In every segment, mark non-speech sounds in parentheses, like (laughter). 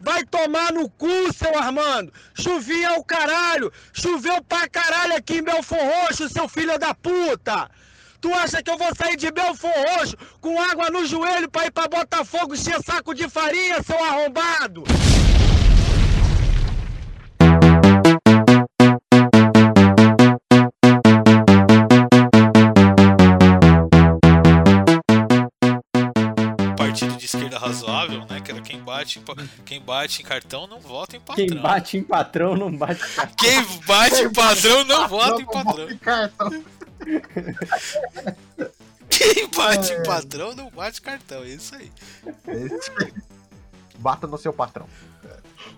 Vai tomar no cu, seu Armando. Chovia o caralho. Choveu pra caralho aqui em Belfor Roxo, seu filho da puta. Tu acha que eu vou sair de Belfor Roxo com água no joelho pra ir pra Botafogo encher saco de farinha, seu arrombado? Né? Que era quem bate, em quem bate em cartão não vota em patrão. Quem bate em patrão não bate em cartão. Quem bate em padrão não vota em patrão. (laughs) Quem bate em patrão não bate cartão, é isso aí. Bata no seu patrão.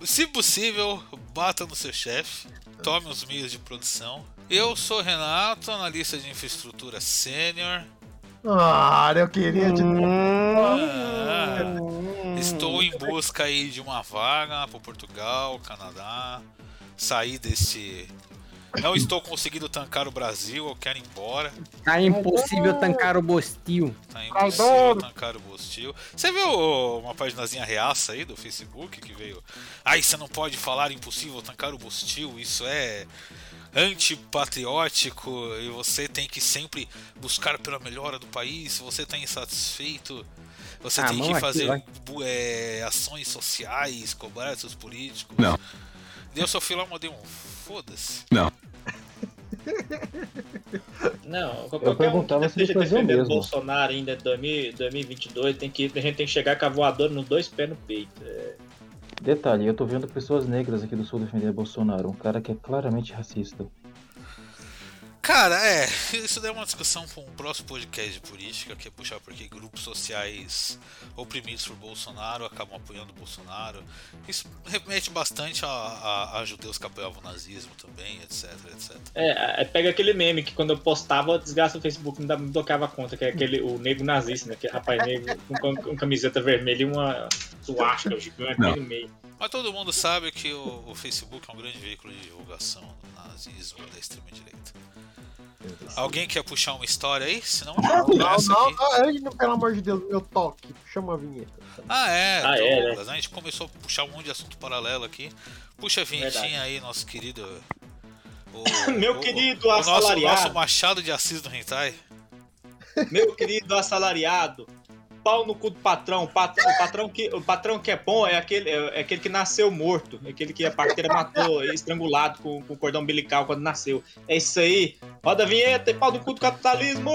Se possível, bata no seu chefe, tome os meios de produção. Eu sou Renato, analista de infraestrutura sênior. Ah, eu queria te Ah, estou em busca aí de uma vaga para Portugal, Canadá. Sair desse. Não estou conseguindo tancar o Brasil, eu quero ir embora. Tá impossível tancar o Bostil. Tá impossível tancar o Bostil. Você viu uma paginazinha reaça aí do Facebook que veio? Ai, você não pode falar impossível tancar o Bostil, isso é antipatriótico e você tem que sempre buscar pela melhora do país. Se você tá insatisfeito, você Ah, tem que aqui, fazer bu- é, ações sociais, cobrar seus políticos. Não. Daí eu só fui lá e mandei um foda-se. Não. (laughs) Não, qualquer Eu um perguntava que se ele fazia mesmo. Bolsonaro ainda em 2000 2022, tem que, a gente tem que chegar com a voadora nos dois pés no peito. É, Detalhe, eu tô vendo pessoas negras aqui do sul defender Bolsonaro, um cara que é claramente racista. Cara, é, isso daí é uma discussão para um próximo podcast de política, que é puxar porque grupos sociais oprimidos por Bolsonaro acabam apoiando o Bolsonaro. Isso remete bastante a, a- a judeus que apoiavam o nazismo também, etc, etc. É, aí pega aquele meme que quando eu postava, desgraça o Facebook, me tocava a conta, que é aquele, o negro nazista, né? Que é rapaz negro com, com camiseta vermelha e uma suástica gigante no meio. Mas todo mundo sabe que o, o Facebook é um grande veículo de divulgação do nazismo da extrema-direita. Alguém quer puxar uma história aí? Senão Não, não, aqui. não, não, pelo amor de Deus, meu toque. Chama a vinheta. Ah, é, Ah, é, Douglas. A gente começou a puxar um monte de assunto paralelo aqui. Puxa a vinhetinha Verdade. aí, nosso querido. o- (laughs) Meu o- querido o nosso, assalariado. nosso Machado de Assis do Hentai. Meu querido assalariado, pau no cu do patrão. Pat- o, patrão que, o patrão que é bom é aquele, é aquele que nasceu morto. É aquele que a parteira matou (laughs) estrangulado com, com cordão umbilical quando nasceu. É isso aí. Roda a vinheta e pau no cu do capitalismo.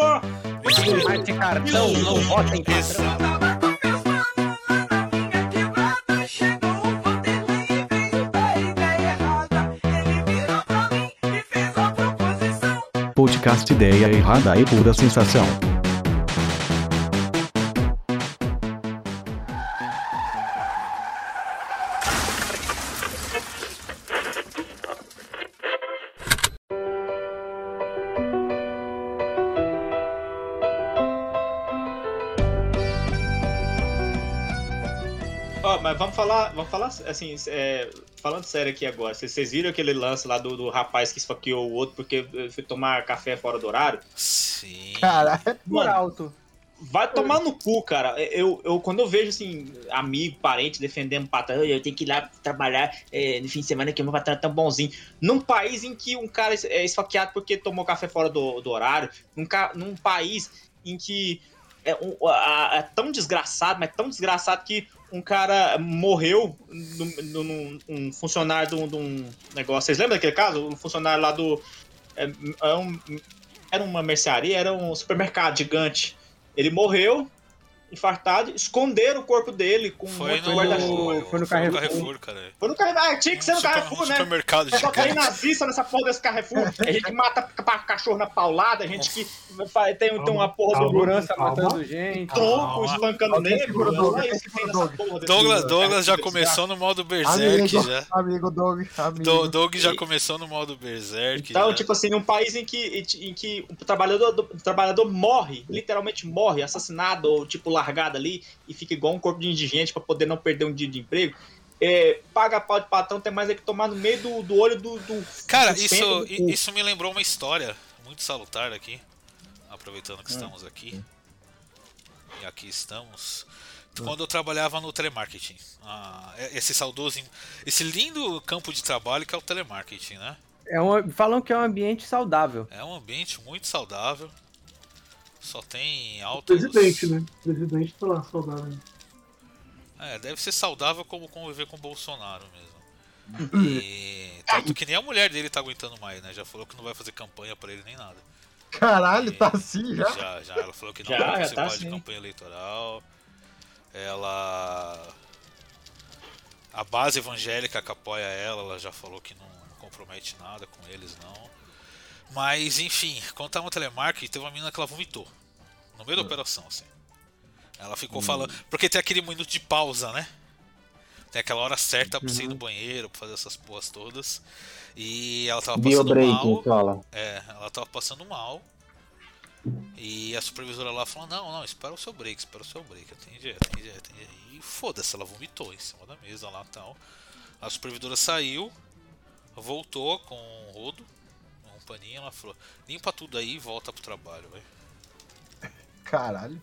Cartão não vota em patrão. Podcast Ideia Errada e Pura Sensação. Assim, é, falando sério aqui agora. Vocês viram aquele lance lá do, do rapaz que esfaqueou o outro porque eh, foi tomar café fora do horário? Sim. Cara, Por alto. Vai tomar no cu, cara. Eu, eu, quando eu vejo, assim, amigo, parente defendendo patrão, eu tenho que ir lá trabalhar é, no fim de semana que meu patrão é tão bonzinho. Num país em que um cara é esfaqueado porque tomou café fora do, do horário, num, ca- num país em que é, um- a- é tão desgraçado, mas tão desgraçado que um cara morreu, num- um funcionário de um, de um negócio. Vocês lembram daquele caso? Um funcionário lá do. é, é um- era uma mercearia, era um supermercado gigante. Ele morreu, infartado, esconderam o corpo dele com Foi um no, guarda-chuva. foi no Carrefour. cara. Foi no Carrefour. Ah, tinha que ser no Super- Carrefour, né? Supermercado Só tem gigante. nazista nessa porra desse Carrefour. A gente mata ca- cachorro na paulada, a gente que faz- tem, tem uma porra do Segurança Calma. matando gente. tronco espancando negro. desse- Douglas, Douglas já começou no modo Berserk amigo, já. amigo Doug, amigo. Do- Doug já começou no modo Berserk. Então, já. tipo assim, um país em que, em que o trabalhador, do- o trabalhador morre, literalmente morre, assassinado ou tipo largado ali e fica igual um corpo de indigente pra poder não perder um dia de emprego. É, paga pau de patrão, tem mais é que tomar no meio do, do olho do. do Cara, do isso, do isso me lembrou uma história muito salutar aqui. Aproveitando que estamos aqui. E aqui estamos. quando eu trabalhava no telemarketing. Ah, esse saudoso, esse lindo campo de trabalho que é o telemarketing, né? É um, falam que é um ambiente saudável. É um ambiente muito saudável. Só tem altos. Presidente, né? Presidente tá lá, saudável. É, deve ser saudável como conviver com o Bolsonaro mesmo. E tanto que nem a mulher dele tá aguentando mais, né? Já falou que não vai fazer campanha pra ele nem nada. Caralho, E- tá assim já? Já, já. Ela falou que não Já, vai participar tá de assim. campanha eleitoral. Ela. A base evangélica que apoia ela, ela já falou que não compromete nada com eles, não. Mas, enfim, quando tava no telemarketing, teve uma menina que ela vomitou. No meio da operação, assim. Ela ficou falando. Porque tem aquele minuto de pausa, né? Tem aquela hora certa pra você ir no banheiro, pra fazer essas porras todas. E ela tava passando break, mal. fala. É, ela tava passando mal. E a supervisora lá falou: Não, não, espera o seu break, espera o seu break. Atende, atende, atende. E foda-se, ela vomitou em cima da mesa lá e tal. A supervisora saiu, voltou com um rodo, paninho. Ela falou: Limpa tudo aí e volta pro trabalho, vai. Caralho.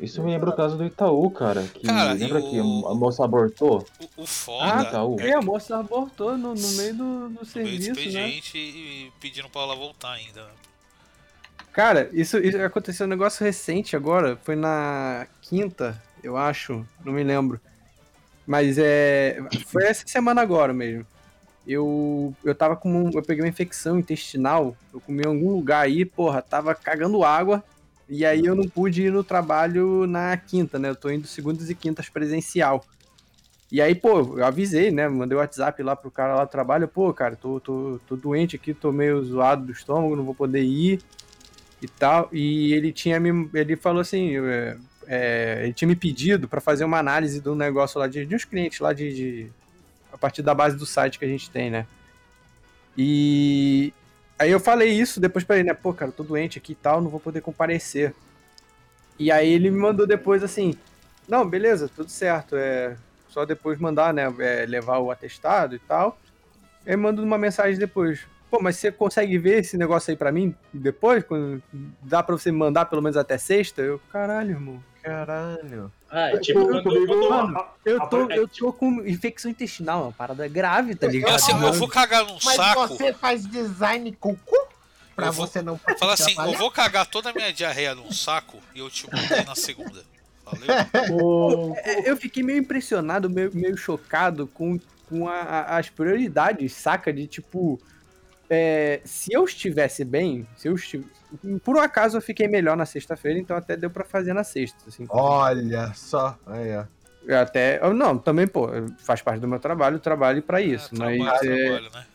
Isso me lembra o caso do Itaú, cara. Que, Cara, lembra o- que a moça abortou? O, o Ah, foda Itaú. é E a moça abortou no, no meio do, do no meio do serviço, né? expediente e pedindo pra ela voltar ainda. né? Cara, isso, isso aconteceu um negócio recente agora. Foi na quinta, eu acho. Não me lembro. Mas é. Foi essa semana agora mesmo. Eu, eu tava com. um- eu peguei uma infecção intestinal. Eu comi em algum lugar aí, porra, tava cagando água. E aí eu não pude ir no trabalho na quinta, né? Eu tô indo segundas e quintas presencial. E aí, pô, eu avisei, né? Mandei o WhatsApp lá pro cara lá do trabalho. Pô, cara, tô, tô, tô doente aqui, tô meio zoado do estômago, não vou poder ir e tal. E ele tinha me. Ele falou assim. é, é, ele tinha me pedido pra fazer uma análise do negócio lá de, de uns clientes lá de, de- partir da base do site que a gente tem, né? E aí eu falei isso depois pra ele, né? Pô, cara, eu tô doente aqui e tal, não vou poder comparecer. E aí ele me mandou depois assim: Não, beleza, tudo certo. É só depois mandar, né? é, levar o atestado e tal. Aí manda uma mensagem depois. Pô, mas você consegue ver esse negócio aí pra mim depois? Quando dá pra você mandar pelo menos até sexta? Eu, caralho, irmão. Caralho. Ah, tipo, Eu- quando, comigo- quando- Mano, eu tô, eu tô com infecção intestinal, uma parada grave, tá ligado? Assim, eu vou cagar num Mas saco. você faz design com cu? Pra Eu vou- você não Fala assim, eu trabalhar? vou cagar toda a minha diarreia num saco e eu te mando na segunda. Valeu? (laughs) É, Eu fiquei meio impressionado, meio, meio chocado com, com a- a- as prioridades, saca? De tipo. É, se eu estivesse bem, se eu estiv... Por um acaso eu fiquei melhor na sexta-feira, então até deu pra fazer na sexta. Assim, Olha só. Aí, ó. Eu até. Não, também, pô, faz parte do meu trabalho, trabalho pra isso. É, mas. trabalho, é, trabalho, né?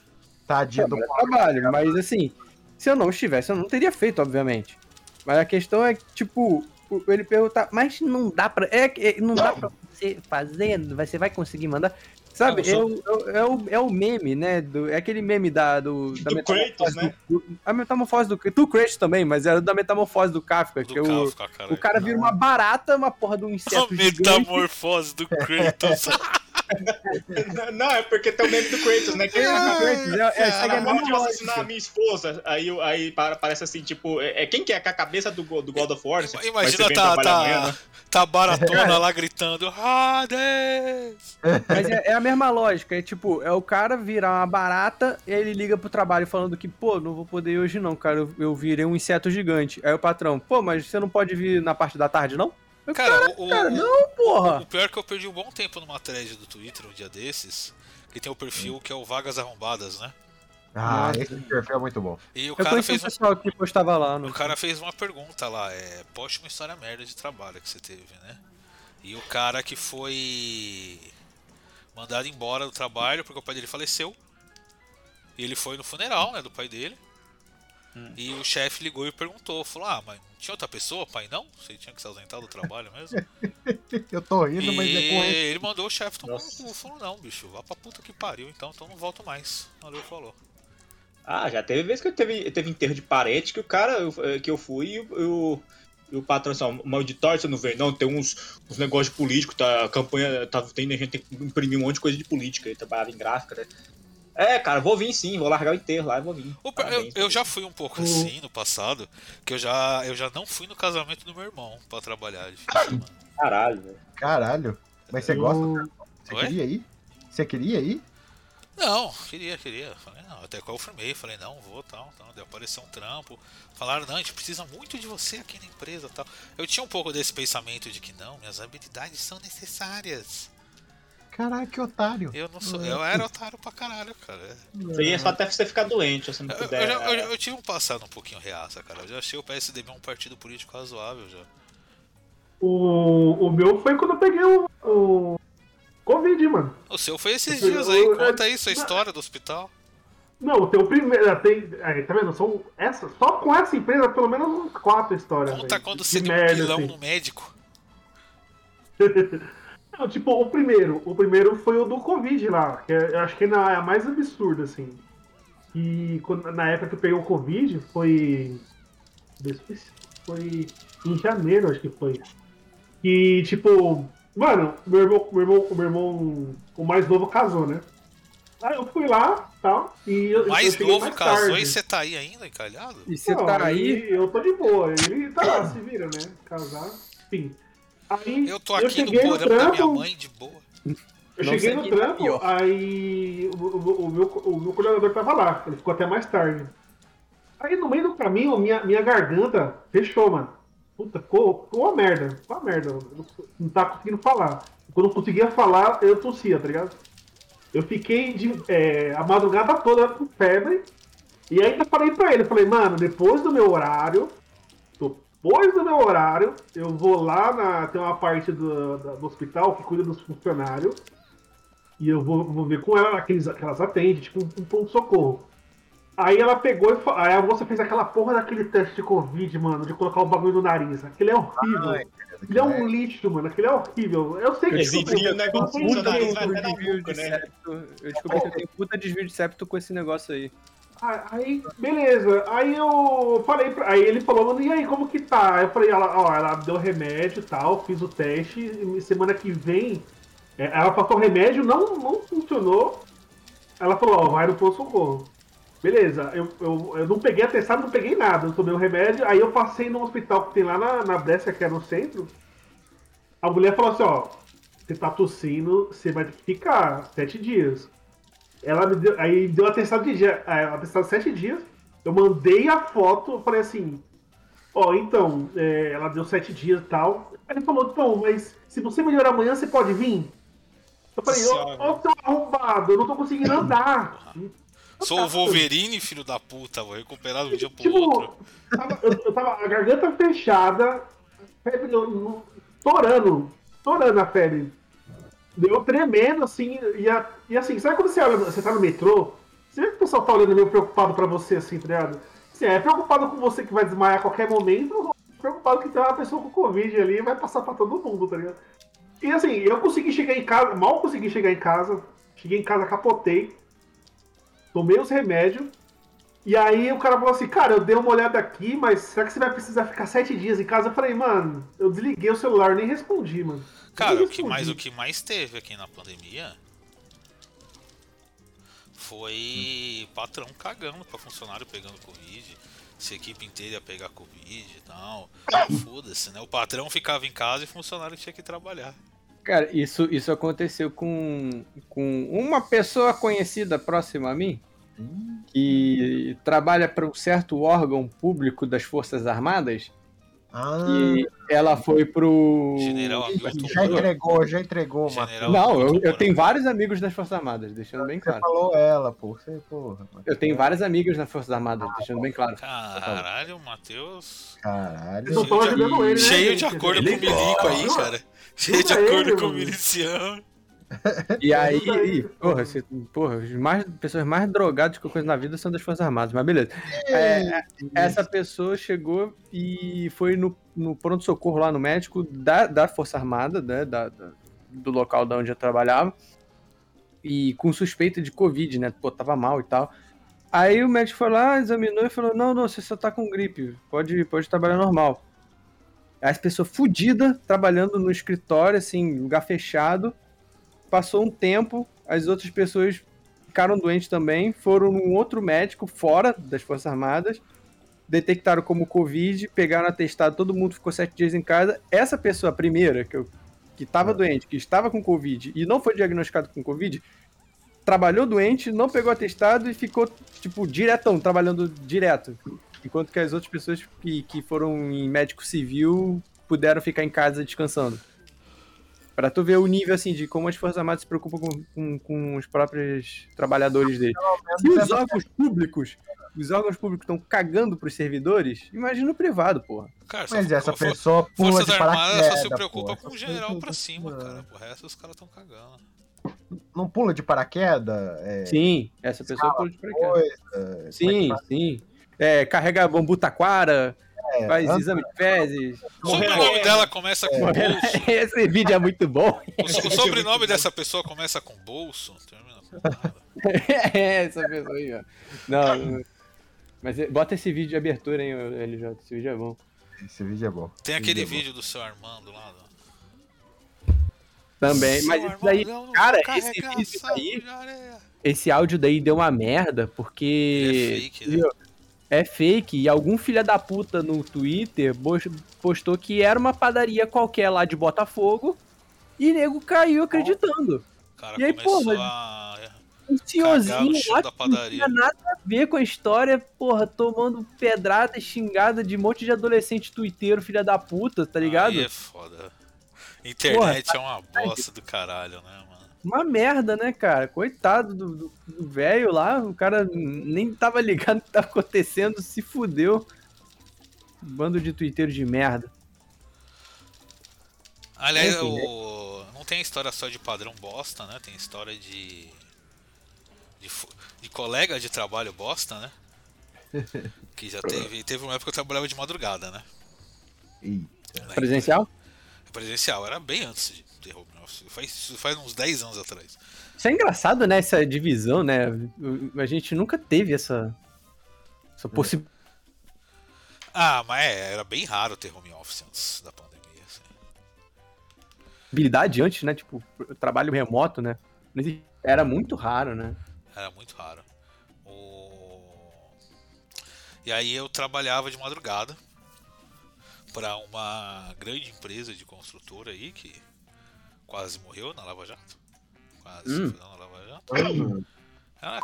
Tadinho do trabalho, é trabalho, mas assim, se eu não estivesse, eu não teria feito, obviamente. Mas a questão é que, tipo, ele perguntar, mas não dá pra. É, que- é, não dá pra você fazer, você vai conseguir mandar. Sabe, Ah, é, o, é, o, é, o, é o meme, né? Do, é aquele meme da, do, da Do Kratos, né? do- a metamorfose do do Kratos também, mas é da metamorfose do Kafka, Do que é o, Kafka, cara. o cara vira uma barata, uma porra de um (laughs) A inseto gigante. metamorfose do Kratos. (laughs) Não, é porque tem o meme do Kratos, né? Que É, é, Ah, segue a acabou de assassinar a minha esposa. Aí, aí parece assim, tipo, é, é quem que é? Com a cabeça do, do God of War? Imagina tá, amanhã, tá, né? tá baratona (laughs) lá gritando Hades! Mas é, é a mesma lógica, é tipo, é o cara virar uma barata e aí ele liga pro trabalho falando que, pô, não vou poder ir hoje não, cara, eu, eu virei um inseto gigante. Aí o patrão, pô, mas você não pode vir na parte da tarde, não? Eu, Cara, o, o- cara, não, porra! o pior é que eu perdi um bom tempo numa thread do Twitter um dia desses, que tem o perfil que é o Vagas Arrombadas, né? Ah, esse perfil é muito bom. E o Eu cara fez um, pessoal que postava lá. No... o cara fez uma pergunta lá, é, poste uma história merda de trabalho que você teve, né? E o cara que foi mandado embora do trabalho porque o pai dele faleceu. E ele foi no funeral, né, do pai dele. E o chefe ligou e perguntou, falou: "Ah, mas não tinha outra pessoa, pai não? Você tinha que se ausentar do trabalho mesmo?" (laughs) Eu tô rindo, e mas é com ele. ele mandou o chefe tomar no cu, falou: "Não, bicho, vá pra puta que pariu, então, então não volto mais." Valeu, falou. Ah, já teve vez que eu teve, teve enterro de parente que o cara eu- eh, que eu fui e o, e o patrão assim, ó, uma auditório você não vê, não, tem uns, uns negócios de político, tá, a campanha, tá, tem, a gente tem que imprimir um monte de coisa de política, ele trabalhava em gráfica, né? É, cara, vou vir sim, vou largar o enterro lá e vou vir. O per- eu, Parabéns. eu já fui um pouco assim no passado, que eu já, eu já não fui no casamento do meu irmão pra trabalhar de fim de semana. Caralho, velho. Caralho. Mas você gosta? Você Oi? queria ir? Você queria ir? Não, queria, queria. Falei, não, até que eu confirmei, falei, não, vou, tal, tal. Daí apareceu um trampo. Falaram, não, a gente precisa muito de você aqui na empresa, tal. Eu tinha um pouco desse pensamento de que não, minhas habilidades são necessárias. Caralho, que otário. Eu não sou, eu era otário pra caralho, cara. Isso aí é só até você ficar doente, se você não Eu, eu puder. já- eu eu tive um passado um pouquinho reaça, cara. Eu já achei o PSDB um partido político razoável já. O, o meu foi quando eu peguei o, o Covid, mano. O seu foi esses Eu- dias aí, eu- conta aí sua história do hospital. Não, o teu primeiro. Tem, aí, tá vendo? São essa, só com essa empresa, pelo menos uns quatro histórias. Conta velho, quando de você deu um pilão assim. no médico. (laughs) Não, tipo, o primeiro. O primeiro foi o do Covid lá, que é- eu acho que é na- a mais absurda, assim. E quando- na época que eu peguei o Covid, foi. Foi em janeiro, acho que foi. E, tipo, mano, meu irmão, meu irmão, o meu irmão, o mais novo casou, né? Aí eu fui lá tal, e eu, eu Mais cheguei novo mais casou tarde. e você tá aí ainda encalhado? E você tá aí. Eu tô de boa. Ele tá lá, se vira, né? Casar. Enfim. Aí Eu tô aqui no cheguei porão da minha trampo, mãe de boa. Eu Não cheguei no tá trampo, aí o, o- o meu, o meu coordenador tava lá. Ele ficou até mais tarde. Aí no meio do caminho, minha, minha garganta fechou, mano. Puta, ficou, ficou uma merda. Ficou uma merda. Eu não, não tava conseguindo falar. Quando eu conseguia falar, eu tossia, tá ligado? Eu fiquei de, é, a madrugada toda com febre. E ainda falei pra ele, eu falei, mano, depois do meu horário, depois do meu horário, eu vou lá na. Tem uma parte do, da- do hospital que cuida dos funcionários. E eu vou, vou ver com ela aqueles, que elas atendem, tipo um, um pronto-socorro. Aí ela pegou e aí a moça fez aquela porra daquele teste de Covid, mano, de colocar o bagulho no nariz. Aquele é horrível. Aquele é um lixo, mano. Aquele é horrível. Eu sei que enfia o negócio no seu Puta nariz vai do até na desvio boca, de né? Eu descobri que eu tenho puta desvio de septo com esse negócio aí. Aí, beleza. Aí eu falei pra... Aí ele falou, mano, e aí, como que tá? Eu falei, ela, ó, ela deu remédio e tal, fiz o teste, e semana que vem. é, Ela passou remédio, não, não funcionou. Ela falou, ó, vai no pronto-socorro. Beleza, eu, eu, eu não peguei atestado, não peguei nada. Eu tomei o remédio, aí eu passei no hospital que tem lá na, na que é no centro. A mulher falou assim, ó, você tá tossindo, você vai ter que ficar sete dias. Ela me deu, aí deu atestado de dia, é, atestado de sete dias. Eu mandei a foto, eu falei assim, ó, então, é, ela deu sete dias e tal. Aí ele falou, então, mas se você melhorar amanhã, você pode vir? Eu falei, ô, Senhora. ô, seu arrombado, eu não tô conseguindo andar. (laughs) Sou o Wolverine, filho da puta, vou recuperar de um dia pro Tipo, outro. tava- eu, eu tava a garganta fechada, febre estourando, estourando a febre. Deu tremendo, assim, e, a- e assim, sabe quando você olha, você tá no metrô, você vê que o pessoal tá olhando meio preocupado pra você, assim, tá ligado? Assim, é preocupado com você que vai desmaiar a qualquer momento, preocupado que tem uma pessoa com Covid ali e vai passar pra todo mundo, tá ligado? E assim, eu consegui chegar em casa, mal consegui chegar em casa, cheguei em casa, capotei, tomei os remédios, e aí o cara falou assim, cara, eu dei uma olhada aqui, mas será que você vai precisar ficar sete dias em casa? Eu falei, mano, eu desliguei o celular, nem respondi, mano. Cara, o que mais, o que mais teve aqui na pandemia foi patrão cagando pra funcionário pegando Covid. Se a equipe inteira ia pegar Covid e tal. (coughs) Foda-se, né? O patrão ficava em casa e o funcionário tinha que trabalhar. Cara, isso, isso aconteceu com, com uma pessoa conhecida próxima a mim, que trabalha para um certo órgão público das Forças Armadas, Ah, e ela foi pro. General Hamilton. já entregou, já entregou, mano. General Não, eu, eu tenho vários amigos das Forças Armadas, deixando bem Você claro. falou ela, pô. Você, porra. Eu tenho várias amigas nas Forças Armadas, deixando bem claro. Caralho, o Matheus. Caralho. Estão ajudando ele, né? Cheio de acordo com Ele- o milico aí, cara. Cheio de acordo ele, com o miliciano. E aí, Ajuda aí, e, porra, você- porra, as mais, pessoas mais drogadas que eu conheço na vida são das Forças Armadas, mas beleza. É, essa pessoa chegou e foi no, no pronto-socorro lá no médico da, da Força Armada, né, da, da- do local da onde eu trabalhava, e com suspeita de Covid, né? Pô, tava mal e tal. Aí o médico foi lá, examinou e falou: Não, não, você só tá com gripe, pode, pode trabalhar normal. Aí As pessoas fodidas, trabalhando no escritório, assim, lugar fechado. Passou um tempo, as outras pessoas ficaram doentes também, foram num outro médico fora das Forças Armadas, detectaram como Covid, pegaram atestado, todo mundo ficou sete dias em casa. Essa pessoa, a primeira, que, eu, que estava doente, que estava com Covid e não foi diagnosticado com Covid, trabalhou doente, não pegou atestado e ficou, tipo, diretão, trabalhando direto. Enquanto que as outras pessoas que, que foram em médico civil puderam ficar em casa descansando. Pra tu ver o nível, assim, de como as Forças Armadas se preocupam com, com, com os próprios trabalhadores deles. Se os órgãos públicos, os órgãos públicos estão cagando pros servidores, imagina o privado, porra. Cara, só- Mas essa for- pessoa pula Forças de Armadas só paraquedas. se preocupa pô. com o general pra cima, cara. O resto os caras tão cagando. Não pula de paraquedas? É, Sim, essa pessoa pula de paraquedas. coisa, Sim, sim. É, carrega bambu taquara, é, faz anda- exame de fezes. O sobrenome dela começa com bolso. (laughs) Esse vídeo é muito bom. O, o sobrenome dessa pessoa começa com bolso. Termina com nada. é, essa pessoa aí, ó. Não, não. mas é- bota esse vídeo de abertura, hein, LJ. Esse vídeo é bom. Esse vídeo é bom. Tem aquele vídeo do seu Armando lá. do- Também, mas Seu isso daí, cara, esse vídeo aí, esse áudio daí deu uma merda, porque. É fake, né? É fake, e algum filho da puta no Twitter postou que era uma padaria qualquer lá de Botafogo e nego caiu acreditando. Cara E aí, porra, a. Um senhorzinho lá que não tinha nada a ver com a história, porra, tomando pedrada e xingada de um monte de adolescente tuiteiro, filha da puta, tá ligado? Aí é foda. Internet é uma bosta do caralho, né, mano? Uma merda, né, cara? Coitado do- velho lá, o cara nem tava ligado no que tava acontecendo, se fudeu. Bando de tuiteiro de merda. Aliás, Enfim, né? o... não tem história só de padrão bosta, né? Tem história de. de, fu- de colega de trabalho bosta, né? (laughs) Que já teve. Teve uma época que eu trabalhava de madrugada, né? Na Presencial? Presencial, era bem antes de ter office. Faz, isso faz uns 10 anos atrás. Isso é engraçado, né? Essa divisão, né? A gente nunca teve essa. Essa possibilidade. Ah, mas é, era bem raro ter home office antes da pandemia. Assim. habilidade antes, né? Tipo, trabalho remoto, né? Era muito raro, né? Era muito raro. O... E aí eu trabalhava de madrugada para uma grande empresa de construtora aí que quase morreu na Lava Jato. Quase Hum. na Lava Jato. Hum. Uma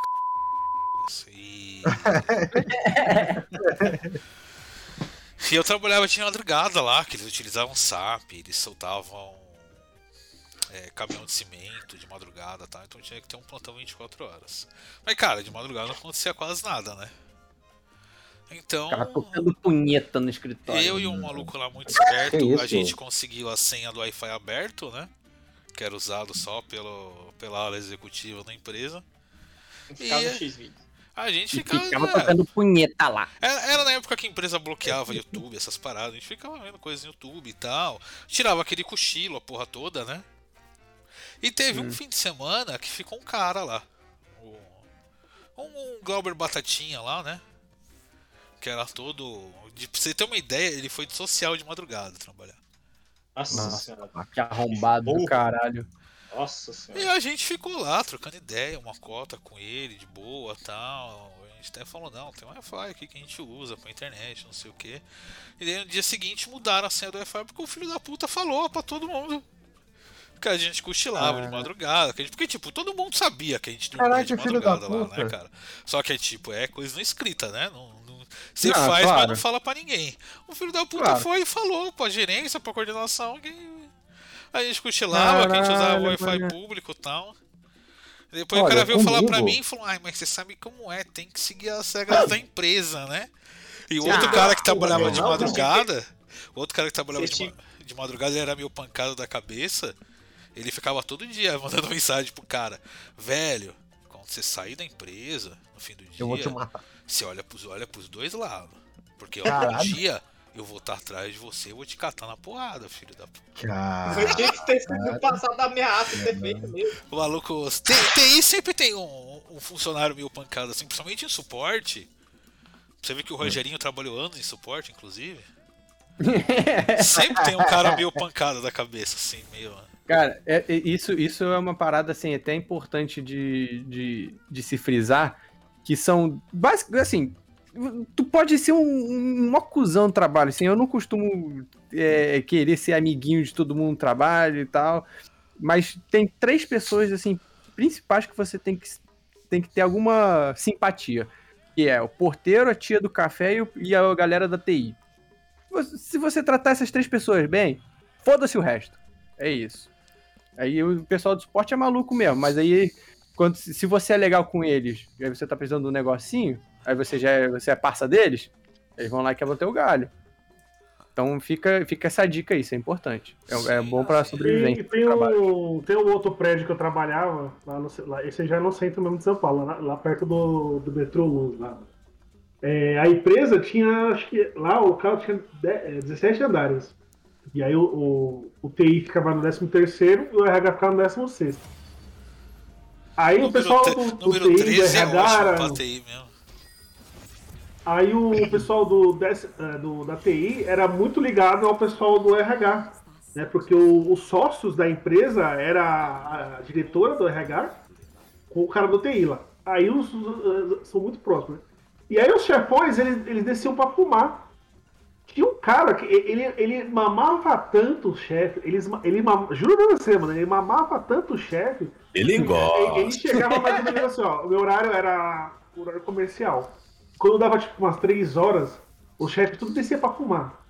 c... e... (laughs) e eu trabalhava de madrugada lá, que eles utilizavam SAP, eles soltavam é, caminhão de cimento de madrugada, tá? Então tinha que ter um plantão 24 horas. Mas cara, de madrugada não acontecia quase nada, né? Então, Ficava tocando punheta no escritório. eu e um maluco lá muito (laughs) esperto, a gente conseguiu a senha do Wi-Fi aberto, né? Que era usado só pelo, pela ala executiva da empresa. Ficava E- no X-Video. A gente ficava. ficava né, tocando punheta lá. era, era na época que a empresa bloqueava YouTube, essas paradas. A gente ficava vendo coisas no YouTube e tal. Tirava aquele cochilo, a porra toda, né? E teve um fim de semana que ficou um cara lá. Um, um Glauber Batatinha lá, né? Que era todo. De, pra você ter uma ideia, ele foi de social de madrugada trabalhar. Nossa, Nossa. senhora. Que arrombado do Burro. caralho. Nossa E senhora. a gente ficou lá trocando ideia, uma cota com ele, de boa tal. A gente até falou, não, tem um Wi-Fi aqui que a gente usa pra internet, não sei o que. E daí no dia seguinte mudaram a senha do Wi-Fi porque o filho da puta falou pra todo mundo. Que a gente cochilava de Ah. madrugada. Que gente, porque, tipo, todo mundo sabia que a gente dormia Caraca, de filho da madrugada lá, né, puta. cara? Só que, tipo, é coisa não escrita, né? Não- você Não, faz, mas claro. não fala pra ninguém. O filho da puta Claro. foi e falou pra gerência, pra coordenação, que a gente cochilava, que a gente usava Caralho, Wi-Fi mano. público e tal. Depois o Olha, cara veio falar pra mim e falou, ai, mas você sabe como é, tem que seguir as regras da empresa, né? E o outro Ah, cara que trabalhava de madrugada, o outro cara que trabalhava de, ma- de madrugada, ele era meio pancado da cabeça. Ele ficava todo dia (laughs) mandando mensagem pro cara, velho, quando você sair da empresa, no fim do dia, Eu vou te matar. Você olha pros, olha pros dois lados. Porque um dia eu vou estar atrás de você e vou te catar na porrada, filho da puta. Cara, Eu tinha que ter sido passado da ameaça ter feito mesmo. O maluco. Tem, TI sempre tem um, um funcionário meio pancado, assim, principalmente em suporte. Você vê que o Rogerinho trabalhou anos em suporte, inclusive. (laughs) Sempre tem um cara meio pancado da cabeça, assim, meio. Cara, é- é- isso, isso é uma parada assim, até importante de, de, de se frisar, que são basicamente assim. Tu pode ser um, um, um acusão no trabalho, assim, eu não costumo é, querer ser amiguinho de todo mundo no trabalho e tal, mas tem três pessoas, assim, principais que você tem que, tem que ter alguma simpatia, que é o porteiro, a tia do café e, a galera da TI. Se você tratar essas três pessoas bem, foda-se o resto. É isso. Aí o pessoal do esporte é maluco mesmo, mas aí quando, se você é legal com eles, e aí você tá precisando de um negocinho, aí você já é, você é parça deles, eles vão lá e quebram teu galho. Então fica, fica essa dica aí, isso é importante. É, é bom pra sim. sobrevivência. Tem, tem, um, tem um outro prédio que eu trabalhava, lá no, lá, esse já é no centro mesmo de São Paulo, lá, lá perto do, do metrô Luz. Lá. É, a empresa tinha, acho que lá o carro tinha de- é, 17 andares. E aí o, o, o TI ficava no 13 e o RH ficava no 16. Aí o Número, pessoal tre- do, do número TI, do 13 é RH, pra TI mesmo. Aí o pessoal do, eh, do- da TI era muito ligado ao pessoal do RH, né? Porque o- os sócios da empresa era a, diretora do RH com o cara do TI lá. Aí os, os- são muito próximos. né? E aí os chefões, eles, eles desciam pra fumar. Tinha um cara que ele, ele mamava tanto o chefe, ele mam- juro pra você, mano, ele mamava tanto o chefe Ele gosta. ele chegava mais ou menos assim, ó. O meu horário era o horário comercial. Quando dava tipo umas três horas, o chefe tudo descia pra fumar.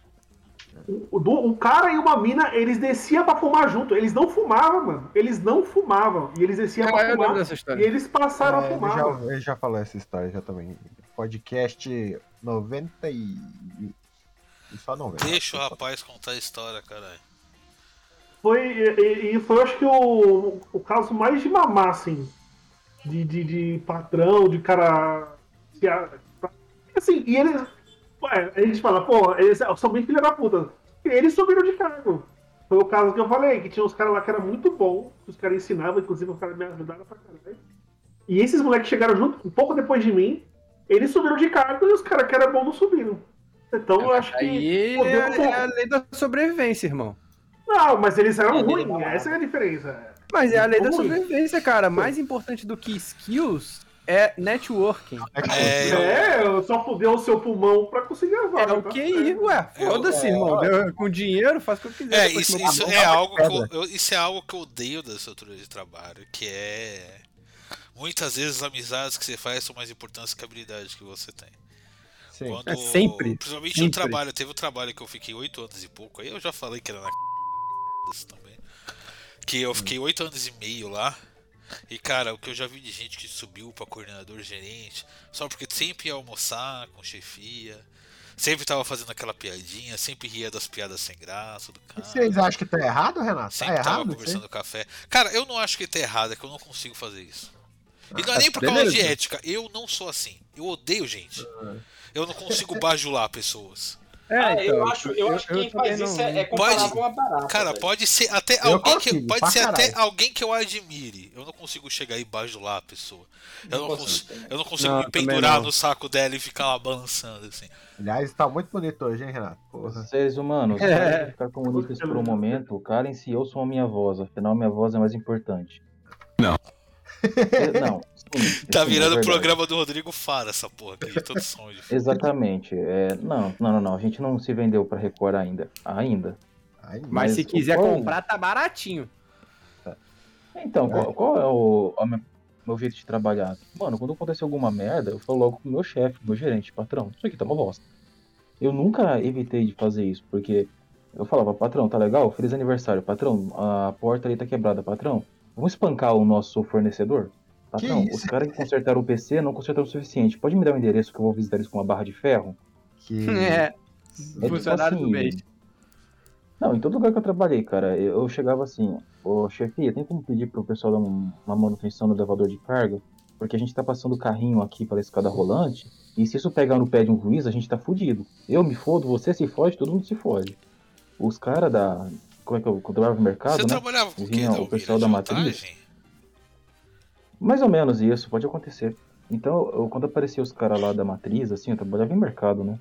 O, o, o cara e uma mina, eles desciam pra fumar junto. Eles não fumavam, mano. Eles não fumavam. E eles desciam Ah, pra eu fumar. dessa história. E eles passaram a É, ele, fumar. já, mano. ele já falou essa história já também. Podcast 90 e. e só 90. Deixa o rapaz contar a história, caralho. Foi, e, e- foi, acho que, o, o caso mais de mamar, assim. De, de, de patrão, de cara. Assim, e eles. Ué, a gente fala, pô, eles são bem filha da puta. Eles subiram de cargo. Foi o caso que eu falei, que tinha uns caras lá que era muito bom, que os caras ensinavam, inclusive os caras me ajudaram pra caralho. E esses moleques chegaram junto, um pouco depois de mim, eles subiram de cargo e os caras que eram bons não subiram. Então eu acho que. Aí é, é a lei da sobrevivência, irmão. Não, mas eles eram É, ruins, essa é a diferença. Mas é a lei da sobrevivência, cara. Mais importante do que skills é networking. É, eu- É, eu só fudeu o seu pulmão pra conseguir a É vaga. o tá QI, certo. ué. Eu- Foda-se, é, irmão. Eu- com dinheiro, faço o que eu quiser. É, isso, que isso é algo que eu, isso é algo que eu odeio da estrutura de trabalho, que é muitas vezes as amizades que você faz são mais importantes que a habilidade que você tem. Sim. Quando, É sempre, Principalmente no sempre. trabalho, teve um trabalho que eu fiquei oito anos e pouco, aí eu já falei que era na também. Que eu fiquei oito anos e meio lá. E cara, o que eu já vi de gente que subiu pra coordenador gerente, só porque sempre ia almoçar com chefia, sempre tava fazendo aquela piadinha, sempre ria das piadas sem graça do E cara. vocês acham que tá errado, Renato? Tá Sempre tava errado? conversando café. Cara, eu não acho que tá errado, é que eu não consigo fazer isso. E não é Ah, nem por causa de ética, eu não sou assim. Eu odeio gente. Eu não consigo bajular pessoas. É, Ah, eu então, acho, eu acho que quem também faz não- isso é, é comparável Pode- a uma barata. Cara, velho. pode ser até Eu alguém que consigo, pode pra ser até caralho. alguém que eu admire. Eu não consigo chegar e bajular a pessoa. Eu não, consigo cons- eu não consigo Não, me pendurar não. no saco dela e ficar lá balançando assim. Aliás, tá muito bonito hoje, hein, Renato? Porra. Seres humanos, É. ficar comunistas por um momento, calem-se ouçam a minha voz, afinal minha voz é mais importante. Não. É, Não. Tá sim, virando é o programa do Rodrigo Fara essa porra aqui, de todo som de. Exatamente. É, não, não, não, não. A gente não se vendeu pra Record ainda. Ainda. Ai, Mas, Mas se o quiser qual- comprar, tá baratinho. Então, qual, qual é o, a minha- meu jeito de trabalhar? Mano, quando acontecer alguma merda, eu falo logo com o meu chefe, o meu gerente, patrão, isso aqui tá uma bosta. Eu nunca evitei de fazer isso, porque eu falava, patrão, tá legal? Feliz aniversário, patrão, a porta ali tá quebrada, patrão. Vamos espancar o nosso fornecedor? Patrão, Que os caras que consertaram o PC não consertaram o suficiente. Pode me dar o endereço que eu vou visitar eles com uma barra de ferro? Que... (laughs) É. É Funcionário tipo do mês. Não, em todo lugar que eu trabalhei, cara, eu chegava assim, ô chefia, tem como pedir pro pessoal dar um- uma manutenção no elevador de carga? Porque a gente tá passando o carrinho aqui pela escada rolante, e se isso pegar no pé de um juiz, a gente tá fudido. Eu me fodo, você se fode, todo mundo se fode. Os caras da. Como é que eu, quando eu trabalhava no mercado, Você né? trabalhava com o quê? Vinha Da o pessoal da matriz. vantagem? Mais ou menos isso, pode acontecer. Então, eu, quando aparecia os caras lá da matriz, assim, eu trabalhava em mercado, né?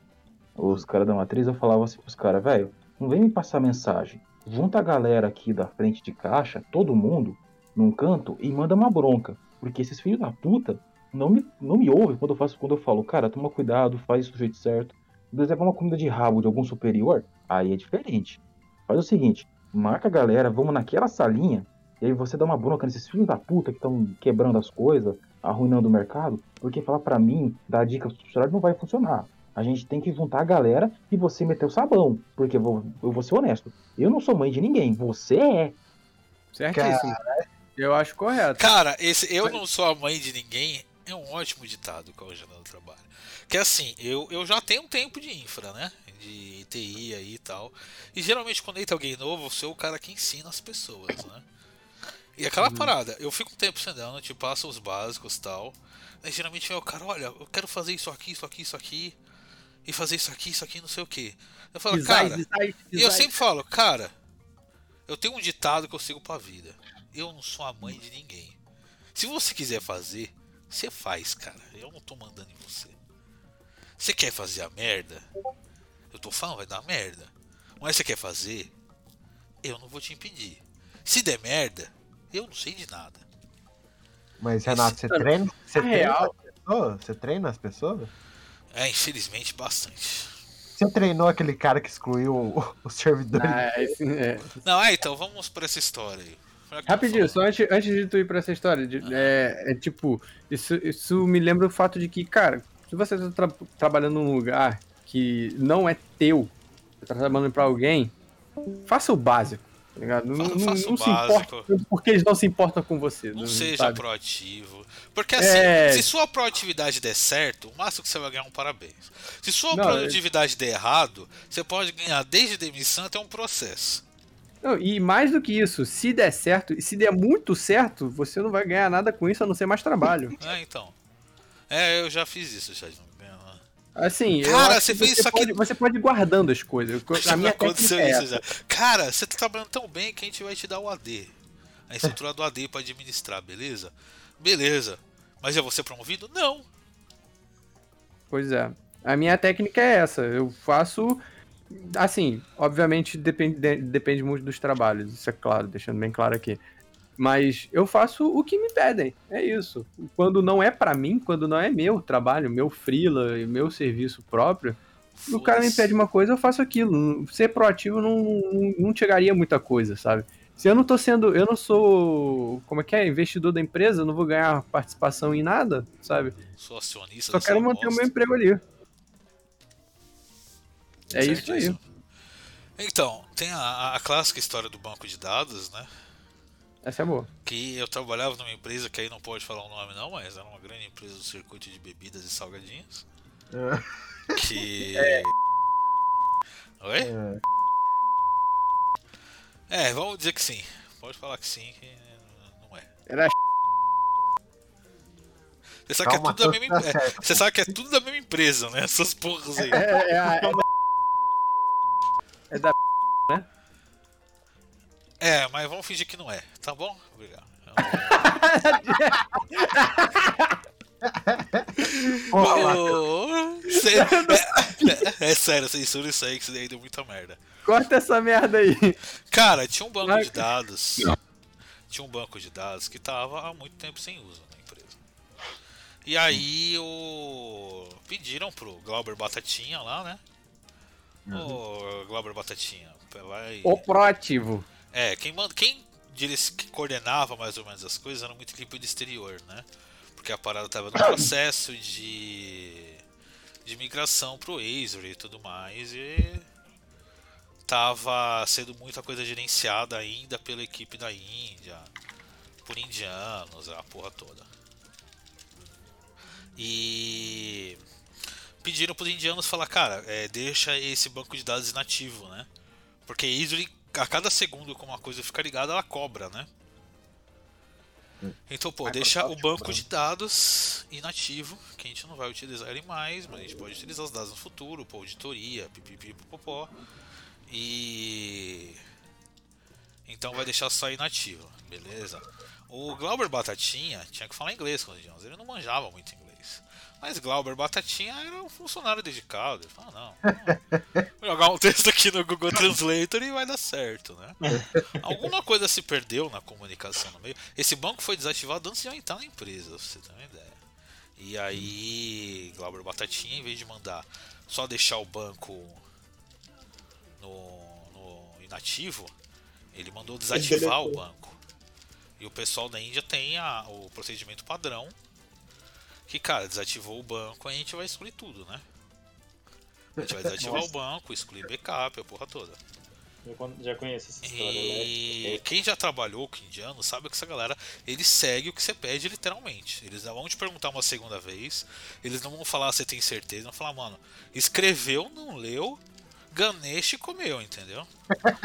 Os caras da matriz, eu falava assim pros caras, velho, não vem me passar mensagem. junta a galera aqui da frente de caixa, todo mundo, num canto, e manda uma bronca. Porque esses filhos da puta não me, não me ouvem quando eu, faço, quando eu falo, cara, toma cuidado, faz isso do jeito certo. Se levar uma comida de rabo de algum superior, aí é diferente. Faz o seguinte, marca a galera, vamos naquela salinha, e aí você dá uma bronca nesses filhos da puta que estão quebrando as coisas, arruinando o mercado, porque falar pra mim, dar dica pro funcionário não vai funcionar. A gente tem que juntar a galera e você meter o sabão. Porque eu vou, eu vou ser honesto. Eu não sou mãe de ninguém, você é. Certíssimo. Eu acho correto. Cara, esse eu não sou a mãe de ninguém é um ótimo ditado com a janela do trabalho. Que assim, eu, eu já tenho um tempo de infra, né? De TI aí e tal. E geralmente quando entra alguém novo, eu sou o cara que ensina as pessoas, né? E aquela parada, eu fico um tempo sentando, te passo os básicos e tal. Aí geralmente o cara, olha, eu quero fazer isso aqui, isso aqui, isso aqui. E fazer isso aqui, isso aqui, não sei o que. Eu falo, Design, cara. design, E eu design. sempre falo, cara, eu tenho um ditado que eu sigo pra vida. Eu não sou a mãe de ninguém. Se você quiser fazer, você faz, cara. Eu não tô mandando em você. Você quer fazer a merda? Eu tô falando, vai dar merda. Mas você quer fazer? Eu não vou te impedir. Se der merda, eu não sei de nada. Mas, Renato, você treina? Você na treina real- as pessoas? Você treina as pessoas? É, infelizmente, bastante. Você treinou aquele cara que excluiu o, o servidor? Ah, esse- é. Não, é, então vamos pra essa história aí. Rapidinho, só antes, antes de tu ir pra essa história, de- é, é tipo, isso, isso me lembra o fato de que, cara, se você tá tra- trabalhando num lugar que não é teu, você tá trabalhando pra alguém, faça o básico, tá ligado? Não, não- não se importa porque eles não se importam com você. Não seja sabe? proativo. Porque assim, É. se sua proatividade der certo, o máximo que você vai ganhar é um parabéns. Se sua Não, produtividade der errado, você pode ganhar desde demissão até um processo. Não, e mais do que isso, se der certo, e se der muito certo, você não vai ganhar nada com isso a não ser mais trabalho. (laughs) É, então. É, eu já fiz isso, já. Assim, Cara, você fez isso aqui- pode, você pode ir guardando as coisas. (laughs) A minha aconteceu é isso essa. já. Cara, você tá trabalhando tão bem que a gente vai te dar o AD. A estrutura do AD pra administrar, beleza? Beleza. Mas é você promovido? Não. Pois é. A minha técnica é essa. Eu faço. Assim, obviamente depende, de- depende muito dos trabalhos, isso é claro, deixando bem claro aqui. Mas eu faço o que me pedem, é isso. Quando não é pra mim, quando não é meu trabalho, meu freela, e meu serviço próprio, o cara me pede uma coisa, eu faço aquilo. Ser proativo não, não, não chegaria muita coisa, sabe? Se eu não tô sendo. Eu não sou. Como é que é? Investidor da empresa, eu não vou ganhar participação em nada, sabe? Sou acionista Só quero manter o meu emprego ali. É isso aí. Então, tem a, a clássica história do banco de dados, né? Essa é boa. Que eu trabalhava numa empresa que aí não pode falar o nome não, mas era uma grande empresa do circuito de bebidas e salgadinhos. Que. Oi? É. É, vamos dizer que sim. Pode falar que sim, que não é. Era Você sabe, que é tudo da mesma, tá é, você sabe que é tudo da mesma empresa, né? Essas porras aí. É, é, a- é da. É, mas vamos fingir que não é, tá bom? Obrigado. Cê- é, é sério, censura isso aí que isso daí deu muita merda. Corta essa merda aí. Cara, tinha um banco de dados. Tinha um banco de dados que tava há muito tempo sem uso na empresa. E aí o. Pediram pro Glauber Batatinha lá, né? Ô Glauber Batatinha, vai. O proativo. É, quem manda. Quem que coordenava mais ou menos as coisas era muito equipe do exterior, né? Porque a parada tava no processo de. de migração pro Azure e tudo mais. E tava sendo muita coisa gerenciada ainda pela equipe da Índia, por indianos, a porra toda. E pediram pros indianos falar, cara, é, deixa esse banco de dados inativo, né? Porque Azure, a cada segundo que uma coisa fica ligada, ela cobra, né? Então, pô, deixa o banco de dados inativo, que a gente não vai utilizar ele mais, mas a gente pode utilizar os dados no futuro, pô, auditoria, pipipi, popopó. E. Então vai deixar só inativo, beleza? O Glauber Batatinha tinha que falar inglês com os indianos, ele não manjava muito inglês. Mas Glauber Batatinha era um funcionário dedicado. Ele falou, não, vou (laughs) jogar um texto aqui no Google Translator e vai dar certo, né? (laughs) Alguma coisa se perdeu na comunicação no meio. Esse banco foi desativado antes de eu entrar na empresa, pra você ter uma ideia. E aí, Glauber Batatinha, em vez de mandar só deixar o banco no, no inativo, ele mandou desativar o banco. E o pessoal da Índia tem a- o procedimento padrão que, cara, desativou o banco, a gente vai excluir tudo, né? A gente vai desativar o (laughs) banco, excluir backup, a porra toda. Eu já conheço essa história, E né? quem já trabalhou com indiano sabe que essa galera, eles seguem o que você pede literalmente. Eles não vão te perguntar uma segunda vez, eles não vão falar você tem certeza, vão falar, mano, escreveu, não leu, Ganesh e comeu, entendeu? (laughs)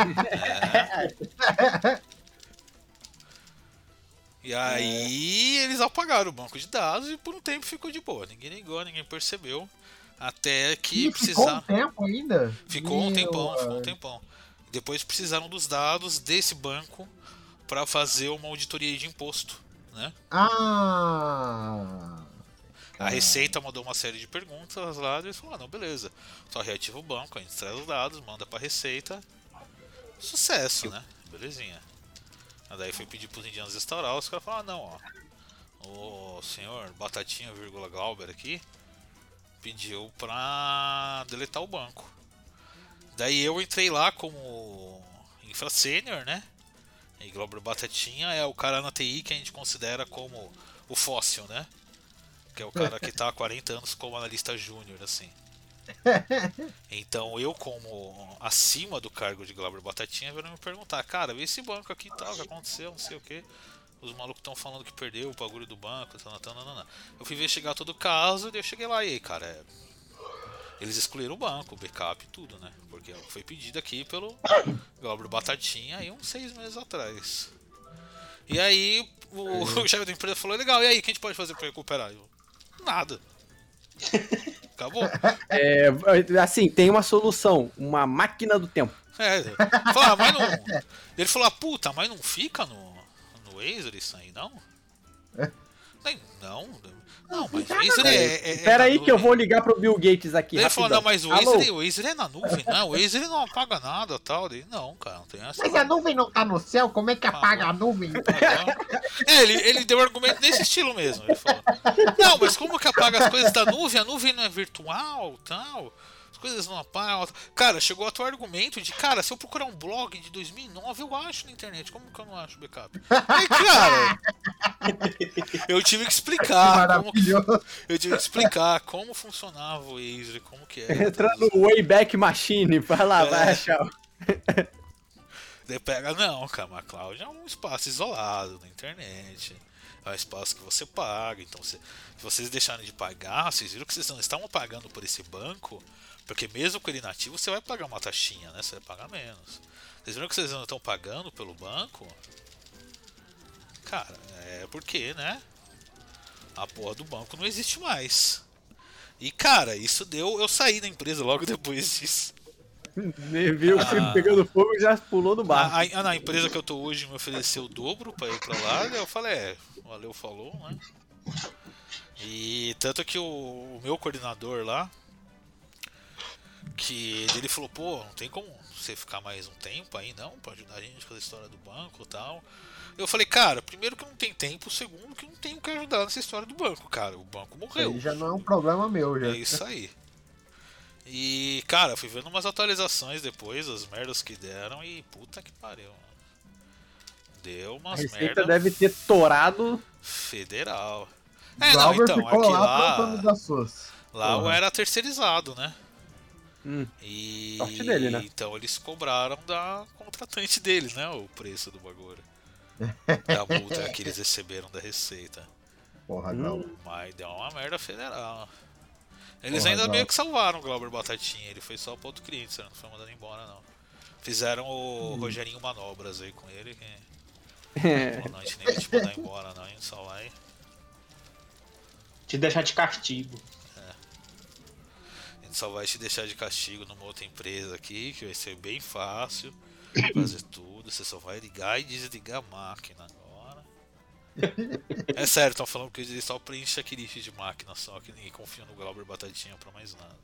É. (laughs) E aí eles apagaram o banco de dados e por um tempo ficou de boa. Ninguém ligou, ninguém percebeu. Até que E ficou um precisaram. tempo ainda? Ficou um Meu, tempão, ficou um tempão. Depois precisaram dos dados desse banco para fazer uma auditoria de imposto, né? Ah! A Receita mandou uma série de perguntas lá e eles falaram, ah, não, beleza. Só reativa o banco, a gente traz os dados, manda pra Receita. Sucesso, né? Belezinha. Aí daí foi pedir pros indianos restaurar, os caras falaram, ah, não, ó. O senhor Batatinha, vírgula Glauber aqui, pediu pra deletar o banco. Daí eu entrei lá como infra sênior, né? E Glauber Batatinha é o cara na TI que a gente considera como o fóssil, né? Que é o cara que tá há 40 anos como analista júnior, assim. (laughs) Então eu, como acima do cargo de Glauber Batatinha, vieram me perguntar, cara, vê esse banco aqui e tal, o que aconteceu, não sei o que. Os malucos estão falando que perdeu o bagulho do banco, tal, tal, tal, tal. Eu fui investigar todo o caso e eu cheguei lá e aí, cara, é, eles excluíram o banco, o backup e tudo, né? Porque foi pedido aqui pelo Glauber Batatinha aí uns seis meses atrás. E aí o, (laughs) o chefe da empresa falou, legal, e aí, o que a gente pode fazer pra recuperar? Eu, nada. Acabou. É, assim, tem uma solução, uma máquina do tempo. É, falou, ah, mas não. Ele falou, ah, puta, mas não fica no, no Acer isso aí, não? Nem- Não, não, mas o Acer é. é, é Espera na aí que eu vou ligar pro Bill Gates aqui. Ele falou, não, mas o? Acer, o é na nuvem, não, o Acer não apaga nada tal. Daí, não, cara, não tem essa. Mas a nuvem não tá no céu? Como é que apaga a nuvem? É, ele, ele deu argumento nesse estilo mesmo. Ele falou: Não, mas como que apaga as coisas da nuvem? A nuvem não é virtual tal. As coisas não apagam. Cara, chegou a teu argumento de, cara, se eu procurar um blog de 2009, eu acho na internet. Como que eu não acho backup? Aí, cara, (laughs) eu tive que explicar. Como, eu tive que explicar como funcionava o Acer, como que era. Entra no Wayback Machine, vai lá, É. vai achar. Daí pega, não, cara, mas a cloud é um espaço isolado na internet. É um espaço que você paga. Então, se, se vocês deixarem de pagar, vocês viram que vocês não estavam pagando por esse banco, porque mesmo com ele nativo, você vai pagar uma taxinha, né? Você vai pagar menos. Vocês viram que vocês não estão pagando pelo banco? Cara, é porque, né? A porra do banco não existe mais. E, cara, isso deu. Eu saí da empresa logo depois disso. Viu o circo pegando fogo e já pulou do barco. a, a- na empresa que eu tô hoje me ofereceu o dobro pra ir pra lá, daí eu falei, é, valeu, falou, né? E tanto que o, o meu coordenador lá, que ele falou, pô, não tem como você ficar mais um tempo aí não, pra ajudar a gente com a história do banco e tal. Eu falei, cara, primeiro que não tem tempo, segundo que não tenho o que ajudar nessa história do banco, cara. O banco morreu. Aí já não é um problema meu, já. É isso aí. E, cara, fui vendo umas atualizações depois, as merdas que deram e puta que pariu. mano. Deu A umas receita merda deve ter torado. federal. É, não, então, ficou aqui lá lá, lá eu era terceirizado, né? Hum. E Sorte dele, né? então eles cobraram da contratante dele, né? O preço do bagulho. da multa que eles receberam da receita. Porra, Hum. Glauber. Mas deu uma merda federal. Eles Porra, ainda Glauber. meio que salvaram o Glauber Batatinha, ele foi só pro outro cliente, não foi mandado embora não. Fizeram o Hum. Rogerinho Manobras aí com ele, que É. (laughs) pô, não, a gente nem vai te mandar embora não, a gente só vai. Te deixar de castigo. Gente só vai te deixar de castigo numa outra empresa aqui, que vai ser bem fácil fazer (laughs) tudo. Você só vai ligar e desligar a máquina agora. É sério, estão falando que ele só preenche checklist de máquina só, que ninguém confia no Glauber Batatinha pra mais nada.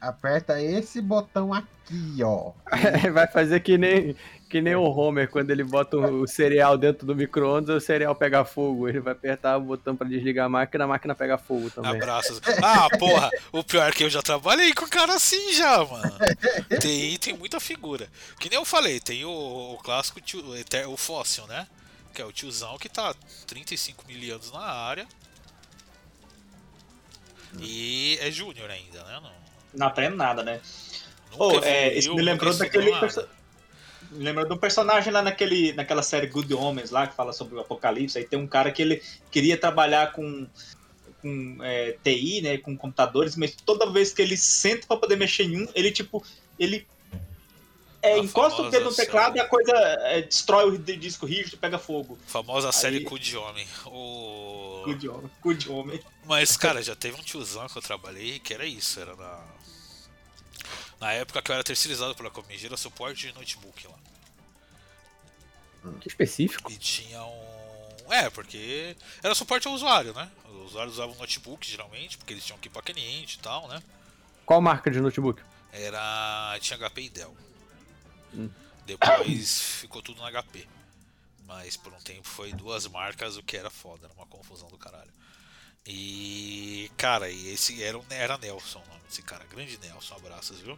Aperta esse botão aqui, ó. (laughs) Vai fazer que nem, que nem o Homer, quando ele bota o cereal dentro do micro-ondas, o cereal pega fogo. Ele vai apertar o botão pra desligar a máquina, a máquina pega fogo também. Abraços. Ah, porra, o pior é que eu já trabalhei com cara assim já, mano. Tem, tem muita figura. Que nem eu falei, tem o, o clássico tio, o fóssil, né? Que é o tiozão que tá 35 mil anos na área. E é júnior ainda, né? Não, Não aprende nada, né? nunca Oh, é, isso me lembrou daquele perso- Me lembrou de um personagem lá naquele, naquela série Good Homens lá, que fala sobre o apocalipse. Aí tem um cara que ele queria trabalhar com, com é, TI, né? Com computadores, mas toda vez que ele senta pra poder mexer em um, ele tipo. Ele é, encosta o dedo no teclado série. e a coisa é, destrói o di- disco rígido e pega fogo. Famosa série Aí- Cu de Homem. O... Good Homem. Good Homem. Mas, cara, já teve um tiozão que eu trabalhei que era isso, era na. Na época que eu era terceirizado pela Comigy, era suporte de notebook lá. Que específico. E tinha um. É, porque era suporte ao usuário, né? Os usuários usavam notebook geralmente, porque eles tinham que ir pra cliente e tal, né? Qual marca de notebook? Era. Tinha HP e Dell. Hum. Depois ficou tudo no HP. Mas por um tempo foi duas marcas, o que era foda, era uma confusão do caralho. E. Cara, e esse era, era Nelson o nome desse cara. Grande Nelson, abraços, viu?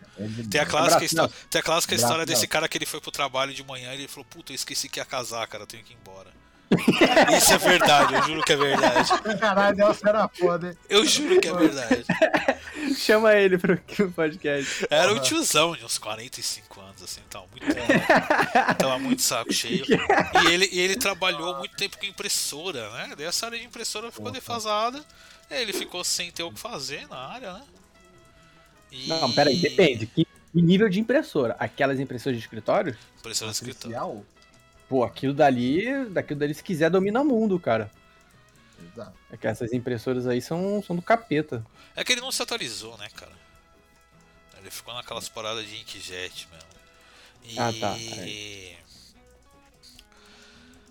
Tem a clássica, histó- tem a clássica história desse cara que ele foi pro trabalho de manhã e ele falou: Puta, eu esqueci que ia casar, cara, tenho que ir embora. Isso é verdade, eu juro que é verdade. (laughs) Caralho, Nelson era foda, hein? Eu juro que é verdade. (laughs) Chama ele pro podcast. Era um tiozão de uns 45 anos, assim, tava muito, (laughs) tava muito saco cheio. E ele, e ele trabalhou muito tempo com impressora, né? Daí essa área de impressora ficou defasada. Ele ficou sem ter o que fazer na área, né? E- Não, peraí, depende. Que, que nível de impressora? Aquelas impressoras de escritório? Impressora de escritório. Pô, aquilo dali, daquilo dali, se quiser, domina o mundo, cara. Exato. É que essas impressoras aí são, são do capeta. É que ele não se atualizou, né, cara? Ele ficou naquelas paradas de inkjet mesmo. E... Ah, tá.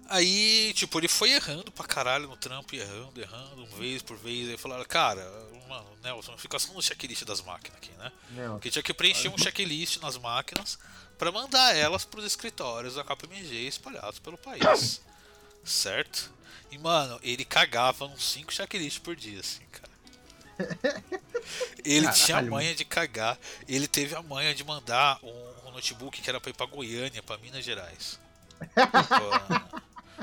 Aí, tipo, ele foi errando pra caralho no trampo, e errando, errando, um vez por vez. Aí falaram, cara, mano, Nelson, fica só no checklist das máquinas aqui, né? Não, Porque tinha que preencher um checklist nas máquinas pra mandar elas pros escritórios da KPMG espalhados pelo país. (coughs) Certo? E, mano, ele cagava uns 5 checklists por dia, assim, cara. Ele tinha a Caralho, manha de cagar. Ele teve a manha de mandar um, um notebook que era pra ir pra Goiânia, pra Minas Gerais. pra,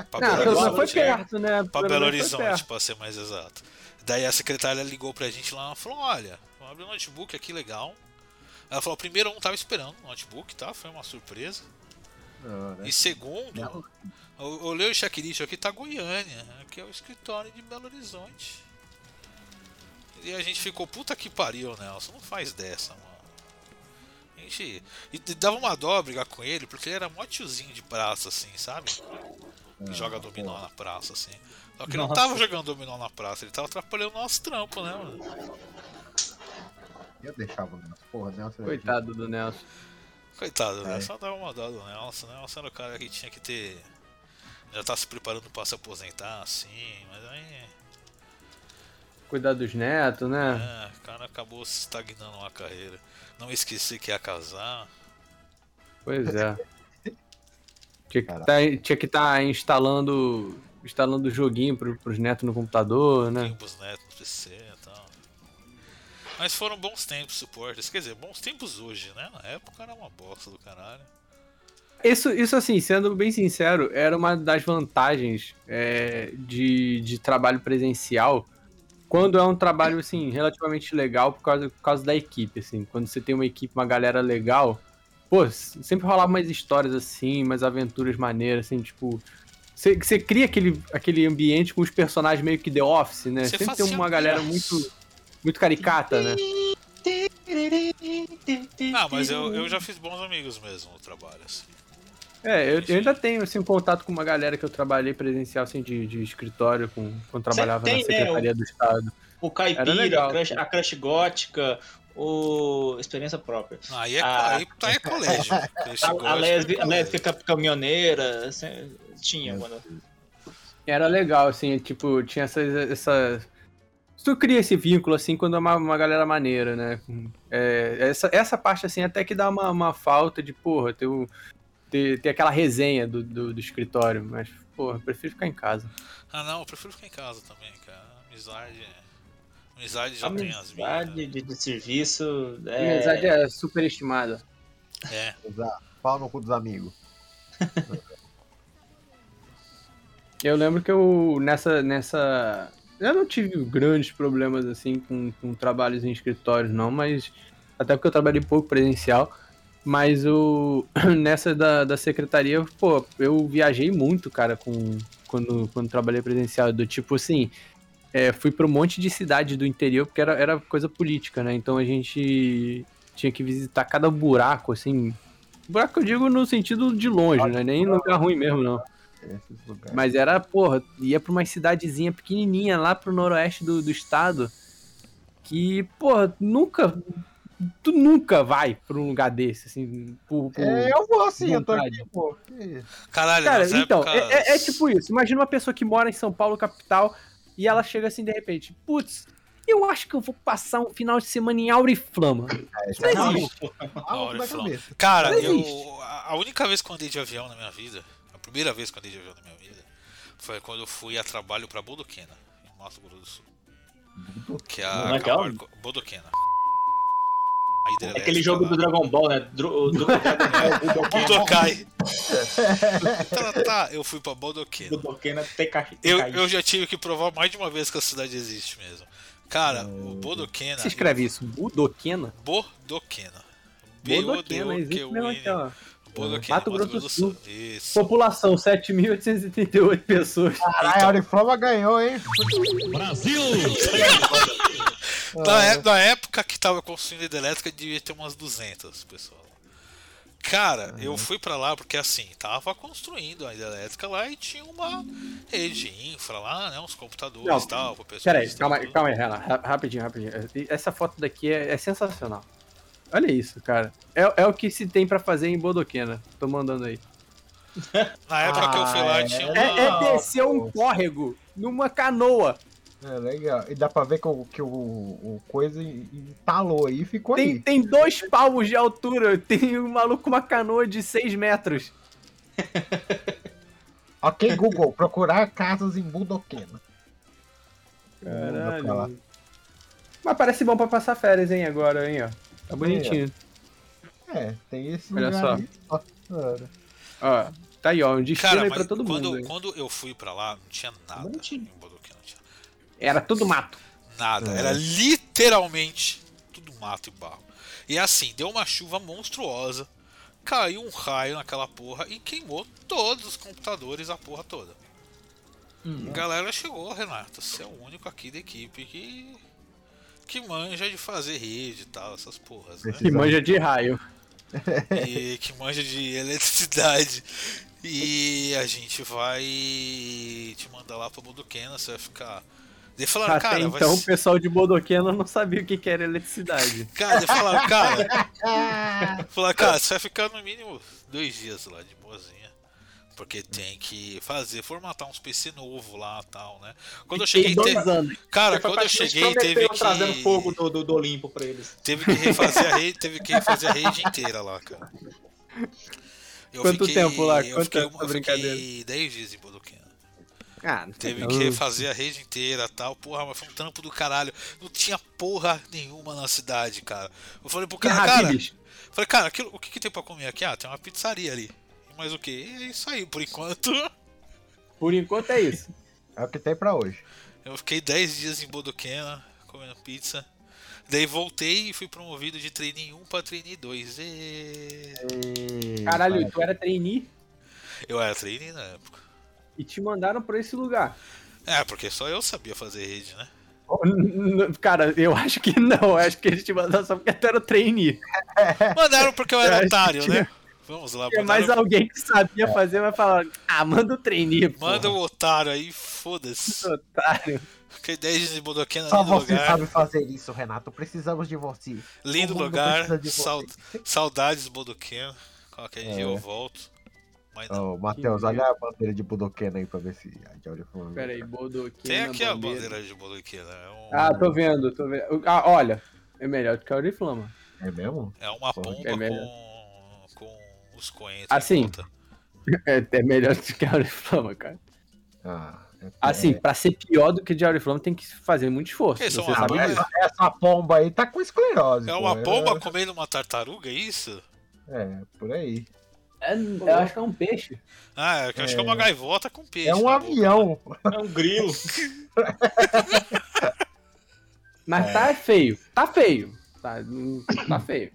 pra Não, Belo menos foi Horizonte. perto, né? Pra Pelo Belo Horizonte, pra ser mais exato. Daí a secretária ligou pra gente lá e falou: Olha, vamos abrir um notebook aqui legal. Ela falou: primeiro, eu não tava esperando o notebook, tá? Foi uma surpresa. não, né? E segundo, eu eu olhei o checklist aqui, tá Goiânia. Aqui é o escritório de Belo Horizonte. E a gente ficou, puta que pariu, Nelson, não faz dessa, mano. A gente. E dava uma dó brigar com ele, porque ele era mó tiozinho de praça, assim, sabe? Que joga dominó na praça, assim. Só que ele não Nossa. tava jogando dominó na praça, ele tava atrapalhando o nosso trampo, né, mano? Eu deixava o Nelson. Porra, Nelson era Coitado do Nelson. Coitado, né? É. Só dava uma dó do Nelson, né? Nelson era o cara que tinha que ter. Já tá se preparando pra se aposentar, assim, mas aí. Cuidar dos netos, né? É, o cara acabou se estagnando na carreira. Não esqueci que ia casar. Pois é. (laughs) Tinha que Caraca. tá, tinha que estar instalando, instalando joguinho pro, pros netos no computador, né? Tempos netos no PC tal. Mas foram bons tempos suportes. Quer dizer, bons tempos hoje, né? Na época era uma bosta do caralho. Isso, isso assim, sendo bem sincero, era uma das vantagens é, de, de trabalho presencial quando é um trabalho, assim, relativamente legal por causa, por causa da equipe, assim. Quando você tem uma equipe, uma galera legal, pô, sempre rolava umas histórias assim, umas aventuras maneiras, assim, tipo... Você, você cria aquele, aquele ambiente com os personagens meio que The Office, né? Você sempre tem uma galera muito, muito caricata, né? Ah, mas eu, eu já fiz bons amigos mesmo no trabalho, assim. É, eu, eu ainda tenho assim, um contato com uma galera que eu trabalhei presencial assim, de, de escritório, com, quando trabalhava tem, na né, Secretaria do Estado. O Era Caipira, legal, a, crush, a Crush Gótica, o Experiência Própria. Aí é, Ah. aí tá é colégio. (laughs) A, a, é lésbica, a lésbica caminhoneira, assim, tinha, mano. Era legal, assim, tipo, tinha essa. essa... Tu cria esse vínculo, assim, quando é uma, uma galera maneira, né? É, essa, essa parte, assim, até que dá uma, uma falta de, porra, ter, o- ter, ter aquela resenha do, do, do escritório, mas, porra, eu prefiro ficar em casa. Ah não, eu prefiro ficar em casa também, cara. Amizade. Amizade já tem as minhas. Amizade de, de serviço. É... amizade é superestimada. É. Exato. Pau no cu dos amigos. (laughs) Eu lembro que eu, nessa, nessa... Eu não tive grandes problemas, assim, com, com trabalhos em escritórios, não, mas... Até porque eu trabalhei pouco presencial. Mas o, (clears throat) nessa da, da secretaria, pô, eu viajei muito, cara, com, quando, quando trabalhei presencial. Do tipo assim, é, fui pra um monte de cidade do interior, porque era, era coisa política, né? Então a gente tinha que visitar cada buraco, assim. Buraco eu digo no sentido de longe, né? Nem lugar ruim mesmo, não. Esses lugares. Mas era, porra, ia pra uma cidadezinha pequenininha lá pro noroeste do, do estado. Que, porra, nunca. Tu nunca vai pra um lugar desse, assim. Por, por- É, eu vou assim, eu tô aqui, pô. Caralho, Cara, então, épocas... é, é- é tipo isso. Imagina uma pessoa que mora em São Paulo, capital, e ela chega assim de repente, putz, eu acho que eu vou passar um final de semana em Auriflama. É, isso Não existe. Cara, eu. A única vez que eu andei de avião na minha vida, primeira vez que eu andei de avião na minha vida, foi quando eu fui a trabalho pra Bodoquena, em Mato Grosso do Sul. Que é a. Legal. Camargo- Bodoquena. A É aquele jogo lá. do Dragon Ball, né? Dro, do, Dragon (laughs) Ball, Budokai. Tá, tá, eu fui pra Bodoquena. TK. Eu, eu já tive que provar mais de uma vez que a cidade existe mesmo. Cara, o Bodoquena. Se escreve isso, Budoquena? Bodoquena. Budoquena, mesmo aqui, Mato Grosso do Sul. Isso. População, 7.838 pessoas. Caralho, a Auriflama ganhou, hein? Na, é- na época que tava construindo a hidrelétrica, devia ter umas 200 pessoas. Cara, eu fui pra lá porque assim, tava construindo a hidrelétrica lá e tinha uma rede de infra lá, né? Uns computadores Não, e tal. Peraí, calma calma aí, Renan. Ra- Rapidinho, rapidinho. Essa foto daqui é, é sensacional. Olha isso, cara. É, é o que se tem pra fazer em Bodoquena. Tô mandando aí. (laughs) Na época que eu fui lá, Ah, tinha uma. É, é descer um córrego numa canoa. É legal. E dá pra ver que o, que o, o coisa entalou aí e ficou Tem, ali. tem dois palmos de altura. Tem um maluco com uma canoa de 6 metros. (laughs) Ok, Google, procurar casas em lá. Caralho. Mas parece bom pra passar férias, hein, agora, hein, ó. Tá bonitinho. É, tem esse Olha só. aí. Ó, tá aí, ó. Um destino Cara, aí pra todo quando, mundo. quando eu fui pra lá, não tinha nada Bonitinho. em Bodoquena, não tinha Era tudo mato. nada. É. Era literalmente tudo mato e barro. E assim, deu uma chuva monstruosa, caiu um raio naquela porra e queimou todos os computadores, a porra toda. Hum. A galera chegou, Renato, você é o único aqui da equipe que. Que manja de fazer rede e tal, essas porras, né? Que manja de raio. e que manja de eletricidade. E a gente vai te mandar lá pra Bodoquena, você vai ficar. Daí falaram, Até cara, vai então o ser- pessoal de Bodoquena não sabia o que que era eletricidade. (laughs) Cara, daí falaram, cara. (laughs) falaram, cara, você vai ficar no mínimo dois dias lá de boazinha. Porque tem que fazer, formatar uns PC novo lá e tal, né? Quando eu cheguei. Te-. Cara, quando eu cheguei, teve que. trazendo fogo do, do, do Olimpo pra eles. Teve que refazer a rede, teve que refazer a rede inteira lá, cara. Eu Quanto fiquei- tempo lá? Eu Quanto fiquei, tempo eu fiquei brincadeira? 10 dias em Bodoquena. Ah, não Teve que refazer a rede inteira tal. Porra, mas foi um trampo do caralho. Não tinha porra nenhuma na cidade, cara. Eu falei pro cara, cara. Falei, cara, aquilo- o que, que tem pra comer aqui? Ah, tem uma pizzaria ali. Mas o que? É isso aí, por enquanto. (laughs) Por enquanto é isso. É o que tem pra hoje. Eu fiquei 10 dias em Bodoquena comendo pizza. Daí voltei e fui promovido de trainee 1 pra trainee 2. E... Caralho, tu era trainee Eu era trainee na época. e te mandaram pra esse lugar. É, porque só eu sabia fazer rede, né? N- Cara, eu acho que não. Eu acho que eles te mandaram só porque tu era trainee. Mandaram porque eu Eu era acho otário, que né? Vamos lá, É mais mandaram- alguém que sabia fazer, vai falar, ah, manda o pô. Manda o otário aí, foda-se. Otário. Fiquei 10 dias em Bodoquena, Só lindo você lugar. sabe fazer isso, Renato. Precisamos de você. Lindo lugar. de (laughs) Saudades Bodoquena. Qualquer dia É. eu volto. Mas não. Ô, Matheus, Que olha a bandeira de Budokan aí pra ver se a de Auriflama. Pera aí, Bodoquena. Tem aqui a bandeira de Bodoquena. É, um- Ah, tô vendo, tô vendo. Ah, olha, é melhor do que a Oriflama. É mesmo? é uma pomba é com os coentros. Assim. em volta. (laughs) É, é melhor do que a Oriflama, cara. Ah, é- Assim, pra ser pior do que a Auriflama tem que fazer muito esforço. Eles Você sabe essa, essa pomba aí tá com esclerose. É pô, uma pomba comendo uma tartaruga, é isso? É, por aí. É, eu acho que é um peixe. Ah, eu acho que é uma gaivota com peixe. É um boca. avião. É um grilo. (laughs) Mas tá feio. Tá feio. Tá, tá feio.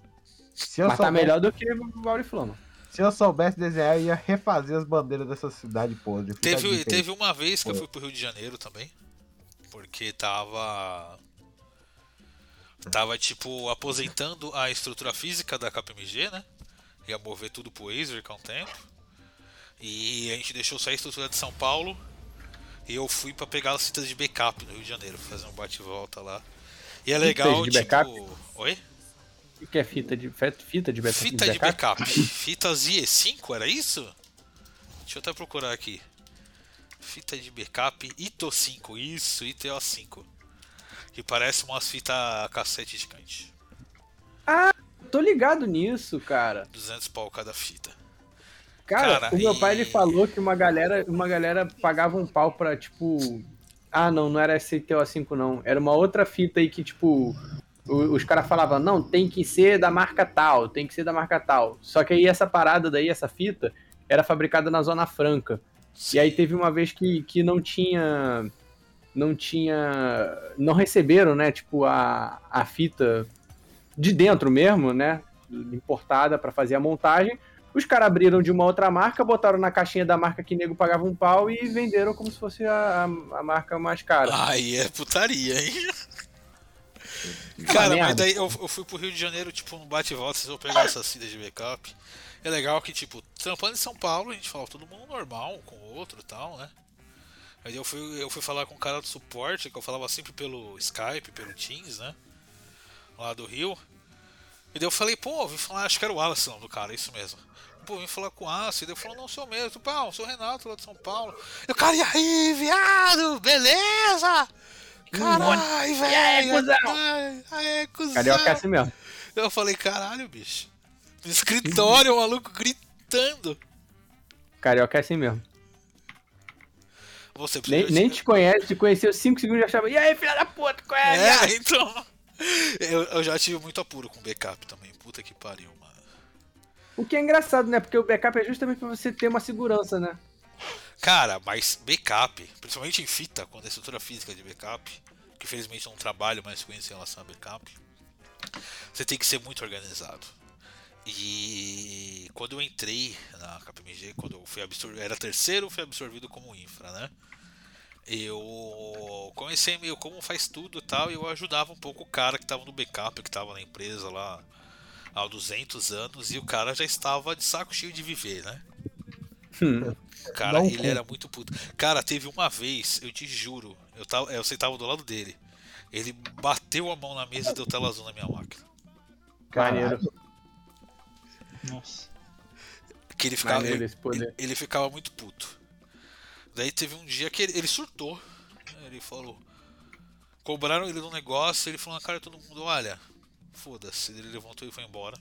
Se Mas tá soubesse, melhor do que o Auriflama. Se eu soubesse desenhar, eu ia refazer as bandeiras dessa cidade podre. Teve, teve uma vez que eu fui pro Rio de Janeiro também. Porque tava. Tava, tipo, aposentando a estrutura física da KPMG, né? Ia mover tudo pro Acer com o tempo. E a gente deixou só a estrutura de São Paulo. E eu fui pra pegar as fitas de backup no Rio de Janeiro, fazer um bate-volta lá. E é legal, de tipo. backup? Oi? O que é fita de, fita de, backup- Fita de backup. Fitas IE5, era isso? Deixa eu até procurar aqui. Fita de backup ITO 5, isso, ITO5. Que parece umas fitas cassete gigante. Tô ligado nisso, cara. 200 pau cada fita. Cara, Cara, o meu e- pai ele falou que uma galera, uma galera pagava um pau pra, tipo. Ah, não, não era STO5, não. Era uma outra fita aí que, tipo. Os caras falavam, não, tem que ser da marca tal, tem que ser da marca tal. Só que aí essa parada daí, essa fita, era fabricada na Zona Franca. E aí teve uma vez que, que não tinha. Não tinha. Não receberam, né? Tipo, a, a fita de dentro mesmo, né? Importada pra fazer a montagem. Os caras abriram de uma outra marca, botaram na caixinha da marca que nego pagava um pau e venderam como se fosse a, a, a marca mais cara. Aí é putaria, hein? Cara, mas daí eu, eu fui pro Rio de Janeiro, tipo, no bate-volta, vocês vão pegar essas fitas de backup. É legal que, tipo, trampando em São Paulo, a gente fala todo mundo normal, um com o outro e tal, né? Aí eu fui, eu fui falar com o cara do suporte, que eu falava sempre pelo Skype, pelo Teams, né? Lá do Rio. E daí eu falei, pô, vim falar, acho que era o Wallace nome do cara, isso mesmo. Pô, vim falar com o Wallace, e daí ele falou, não, sou mesmo, pá, sou o Renato lá de São Paulo. Eu, cara, e aí, viado, beleza? Caralho, velho! aí, cuzão? Ai, Aí, cuzão! Carioca é assim mesmo. Eu falei, caralho, bicho. No escritório, o maluco gritando. Carioca é assim mesmo. Você Nem, nem te conhece, te conheceu 5 segundos e já achava. E aí, filha da puta, qual é? viado?" (laughs) É, então. Eu, eu já tive muito apuro com backup também. Puta que pariu, mano. O que é engraçado, né? Porque o backup é justamente pra você ter uma segurança, né? Cara, mas backup, principalmente em fita, quando é estrutura física de backup, que infelizmente eu não trabalho mais isso em relação a backup, você tem que ser muito organizado. E quando eu entrei na KPMG, quando eu fui absorvido, era terceiro, fui absorvido como infra, né? Eu comecei meio como faz tudo e tal, e eu ajudava um pouco o cara que estava no backup, que estava na empresa lá há 200 anos, e o cara já estava de saco cheio de viver, né? Hum. (laughs) Cara, Não ele era muito puto. Cara, teve uma vez, eu te juro, eu, tava, eu sentava do lado dele. Ele bateu a mão na mesa e deu tela azul na minha máquina. Maneiro. Nossa. Que ele ficava, ele, ele- ficava muito puto. Daí teve um dia que ele, ele surtou. Ele falou. Cobraram ele no negócio, ele falou na cara de todo mundo, olha, foda-se. Ele levantou e foi embora.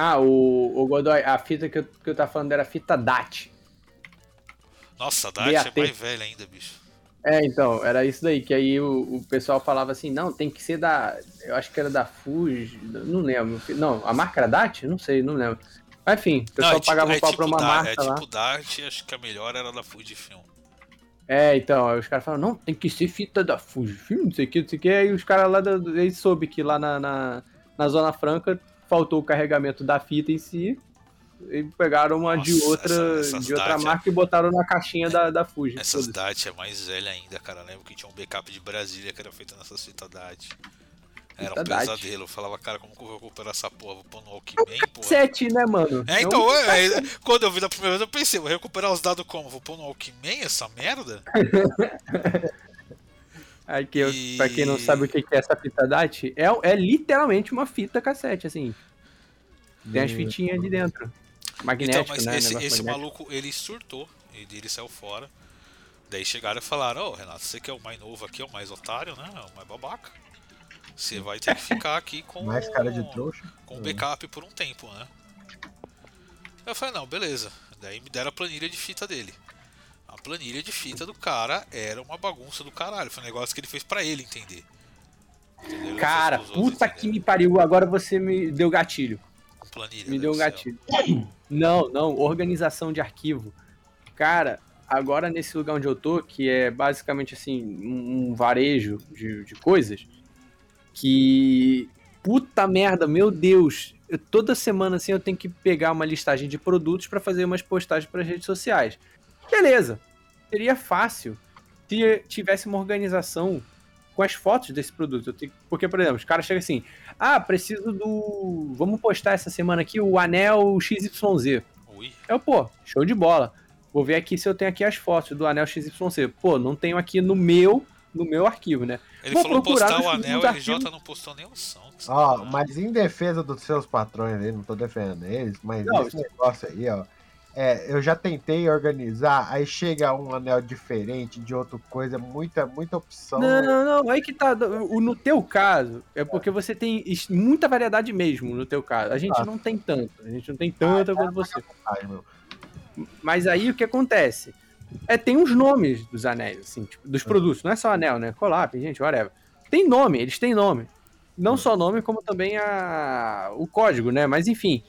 Ah, o, o Godoy, a fita que eu, que eu tava falando era fita DAT. Nossa, a Dart é DAT. mais velha ainda, bicho. É, então, era isso daí, que aí o, o pessoal falava assim, não, tem que ser da. Eu acho que era da Fuji, não lembro. Não, a marca era DAT? Não sei, não lembro. Mas enfim, o pessoal é tipo- pagava é um pau tipo pra uma Da- marca É lá. tipo Dart, acho que a melhor era da Fujifilm. É, então, aí os caras falaram, não, tem que ser fita da Fujifilm, não sei o que, não sei o que. Aí os caras lá, da, eles soube que lá na, na, na Zona Franca faltou o carregamento da fita em si. E pegaram uma de Nossa, outra, essa- essas de outra é- marca e botaram na caixinha da, da Fuji. Foda-se. DAT é mais velha ainda, cara. Eu lembro que tinha um backup de Brasília que era feito nessas fitas DAT. Era um Fita pesadelo. Eu falava, cara, como que eu vou recuperar essa porra? Vou pôr no Walkman, porra. Sete, né, mano? É, então, é, é, quando eu vi da primeira vez, eu pensei, vou recuperar os dados como? Vou pôr no Walkman essa merda? (laughs) Aí que eu, E- pra quem não sabe o que é essa fita DAT, é, é literalmente uma fita cassete, assim. Tem as fitinhas de dentro. magnético, Então, mas né? esse, esse maluco, ele surtou. Ele, ele saiu fora. Daí chegaram e falaram, ô Renato, você que é o mais novo aqui, é o mais otário, né? É o mais babaca. Você vai ter que ficar aqui (laughs) com Mais cara de trouxa. com o backup por um tempo, né? Eu falei, não, beleza. Daí me deram a planilha de fita dele. A planilha de fita do cara era uma bagunça do caralho. Foi um negócio que ele fez pra ele entender. Entendeu? Cara, puta que me pariu, agora você me deu gatilho. Planilha, Me Deus deu um gatilho. (coughs) Não, não, organização de arquivo. Cara, agora nesse lugar onde eu tô, que é basicamente assim, um, varejo de, de coisas, que. Puta merda, meu Deus! Eu- toda semana assim eu tenho que pegar uma listagem de produtos pra fazer umas postagens para redes sociais. Beleza, seria fácil se tivesse uma organização com as fotos desse produto. Porque, por exemplo, os caras chegam assim: ah, preciso do. Vamos postar essa semana aqui o anel XYZ. Ui, Eu, pô, show de bola. Vou ver aqui se eu tenho aqui as fotos do anel XYZ. Pô, não tenho aqui no meu, no meu arquivo, né? ele Vou falou postar o anel, o RJ não postou nenhum som. que Ó, mas em defesa dos seus patrões aí, não tô defendendo eles, mas Não, esse negócio aí, ó. É, eu já tentei organizar, aí chega um anel diferente de outra coisa, muita, muita opção. Não, né? não, não. Aí que tá. No teu caso, é porque você tem muita variedade mesmo no teu caso. A gente Ah. não tem tanto. A gente não tem tanta quanto você. Ai, meu. Mas aí o que acontece? É, tem os nomes dos anéis, assim, tipo, dos produtos. Não é só anel, né? Collab, gente, whatever. Tem nome, eles têm nome. Não só nome, como também a, o código, né? Mas enfim.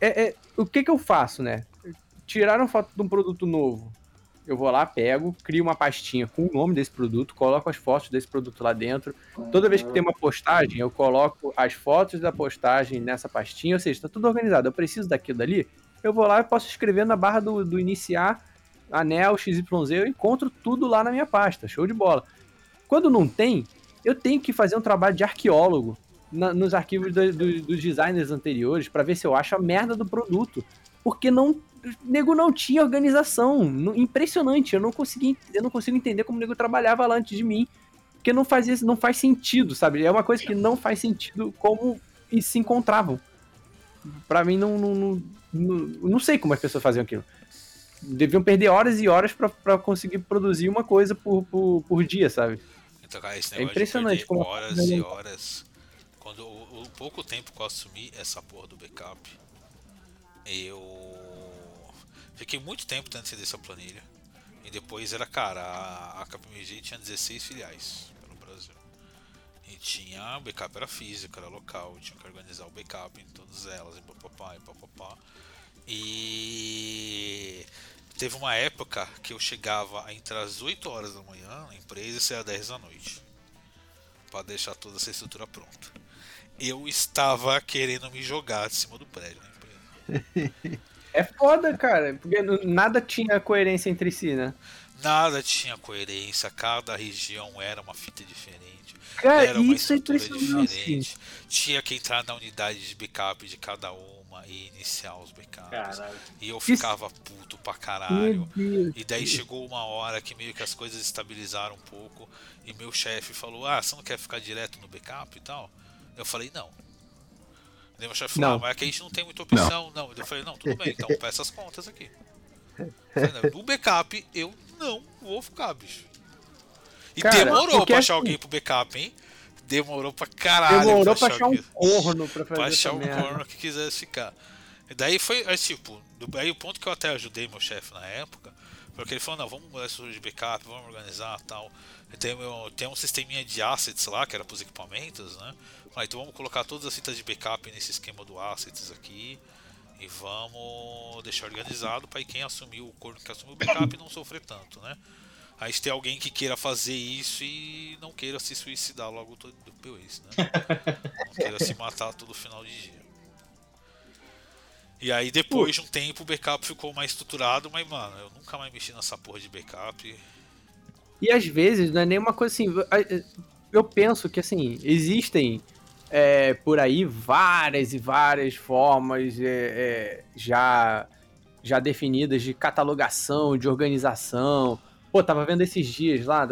É, é- o que que eu faço, né? Tiraram foto de um produto novo. Eu vou lá, pego, crio uma pastinha com o nome desse produto, coloco as fotos desse produto lá dentro. Toda vez que tem uma postagem, eu coloco as fotos da postagem nessa pastinha, ou seja, está tudo organizado. Eu preciso daquilo dali, eu vou lá e posso escrever na barra do, do iniciar, anel, XYZ, eu encontro tudo lá na minha pasta. Show de bola. Quando não tem, eu tenho que fazer um trabalho de arqueólogo na- nos arquivos do- do- dos designers anteriores para ver se eu acho a merda do produto. Porque não. O nego não tinha organização. Impressionante. Eu não consegui, eu não consigo entender como o nego trabalhava lá antes de mim. Porque não fazia, não faz sentido, sabe? É uma coisa que não faz sentido como e se encontravam. Pra mim, não, não, não, não, não sei como as pessoas faziam aquilo. Deviam perder horas e horas pra- pra conseguir produzir uma coisa por, por, por dia, sabe? Então, cara, É impressionante como horas coisa e horas. Quando o, o pouco tempo que eu assumi essa porra do backup, eu fiquei muito tempo tentando entender essa planilha. E depois era, cara, a, a KPMG tinha 16 filiais pelo Brasil. E tinha, backup era físico, era local, tinha que organizar o backup em todas elas, e papapá, e papapá. E teve uma época que eu chegava entre as 8 horas da manhã na empresa e saía 10 da noite. Pra deixar toda essa estrutura pronta. Eu estava querendo me jogar de cima do prédio empresa. É foda, cara, porque nada tinha coerência entre si, né? Nada tinha coerência, cada região era uma fita diferente. Cara, era uma isso é estrutura impressionante. diferente. Tinha que entrar na unidade de backup de cada uma e iniciar os backups. Caralho. E eu ficava puto pra caralho. E daí chegou uma hora que meio que as coisas estabilizaram um pouco e meu chefe falou: Ah, você não quer ficar direto no backup e tal? Eu falei: Não. Daí meu chefe falou: Não. ah, mas aqui a gente não tem muita opção. Não. Eu falei: Não, tudo bem, então peça as contas aqui. Falei, "Não, no backup eu não vou ficar, bicho. E Cara, demorou pra achar assim- alguém pro backup, hein? Demorou pra caralho. Demorou pra achar um alguém- corno pra fazer pra achar um merda. corno que quisesse ficar. E daí foi, aí, tipo, aí o ponto que eu até ajudei meu chefe na época, porque ele falou, não, vamos mudar a de backup, vamos organizar tal. Tem, tem um sisteminha de assets lá, que era pros equipamentos, né? Então vamos colocar todas as fitas de backup nesse esquema do assets aqui. E vamos deixar organizado para quem assumiu o corno que assumiu o backup não sofrer tanto, né? Aí se tem alguém que queira fazer isso e não queira se suicidar logo todo depois, né? Não queira se matar todo final de dia. E aí depois de um tempo o backup ficou mais estruturado, mas mano, eu nunca mais mexi nessa porra de backup. E às vezes não é nenhuma coisa assim. Eu penso que assim, existem é, por aí várias e várias formas é, é, já, já definidas de catalogação, de organização. Pô, tava vendo esses dias lá,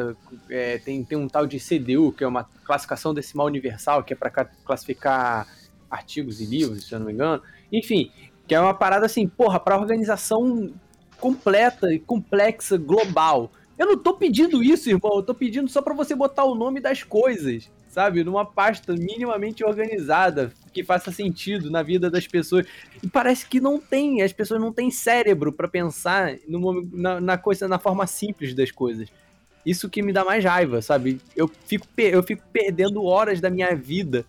é, tem, tem um tal de CDU, que é uma classificação decimal universal, que é para classificar artigos e livros, se eu não me engano. Enfim, Que é uma parada assim, porra, pra organização completa e complexa, global. Eu não tô pedindo isso, irmão. Eu tô pedindo só pra você botar o nome das coisas, sabe? Numa pasta minimamente organizada, que faça sentido na vida das pessoas. E parece que não tem. As pessoas não têm cérebro pra pensar no, na, na coisa, na forma simples das coisas. Isso que me dá mais raiva, sabe? Eu fico, eu fico perdendo horas da minha vida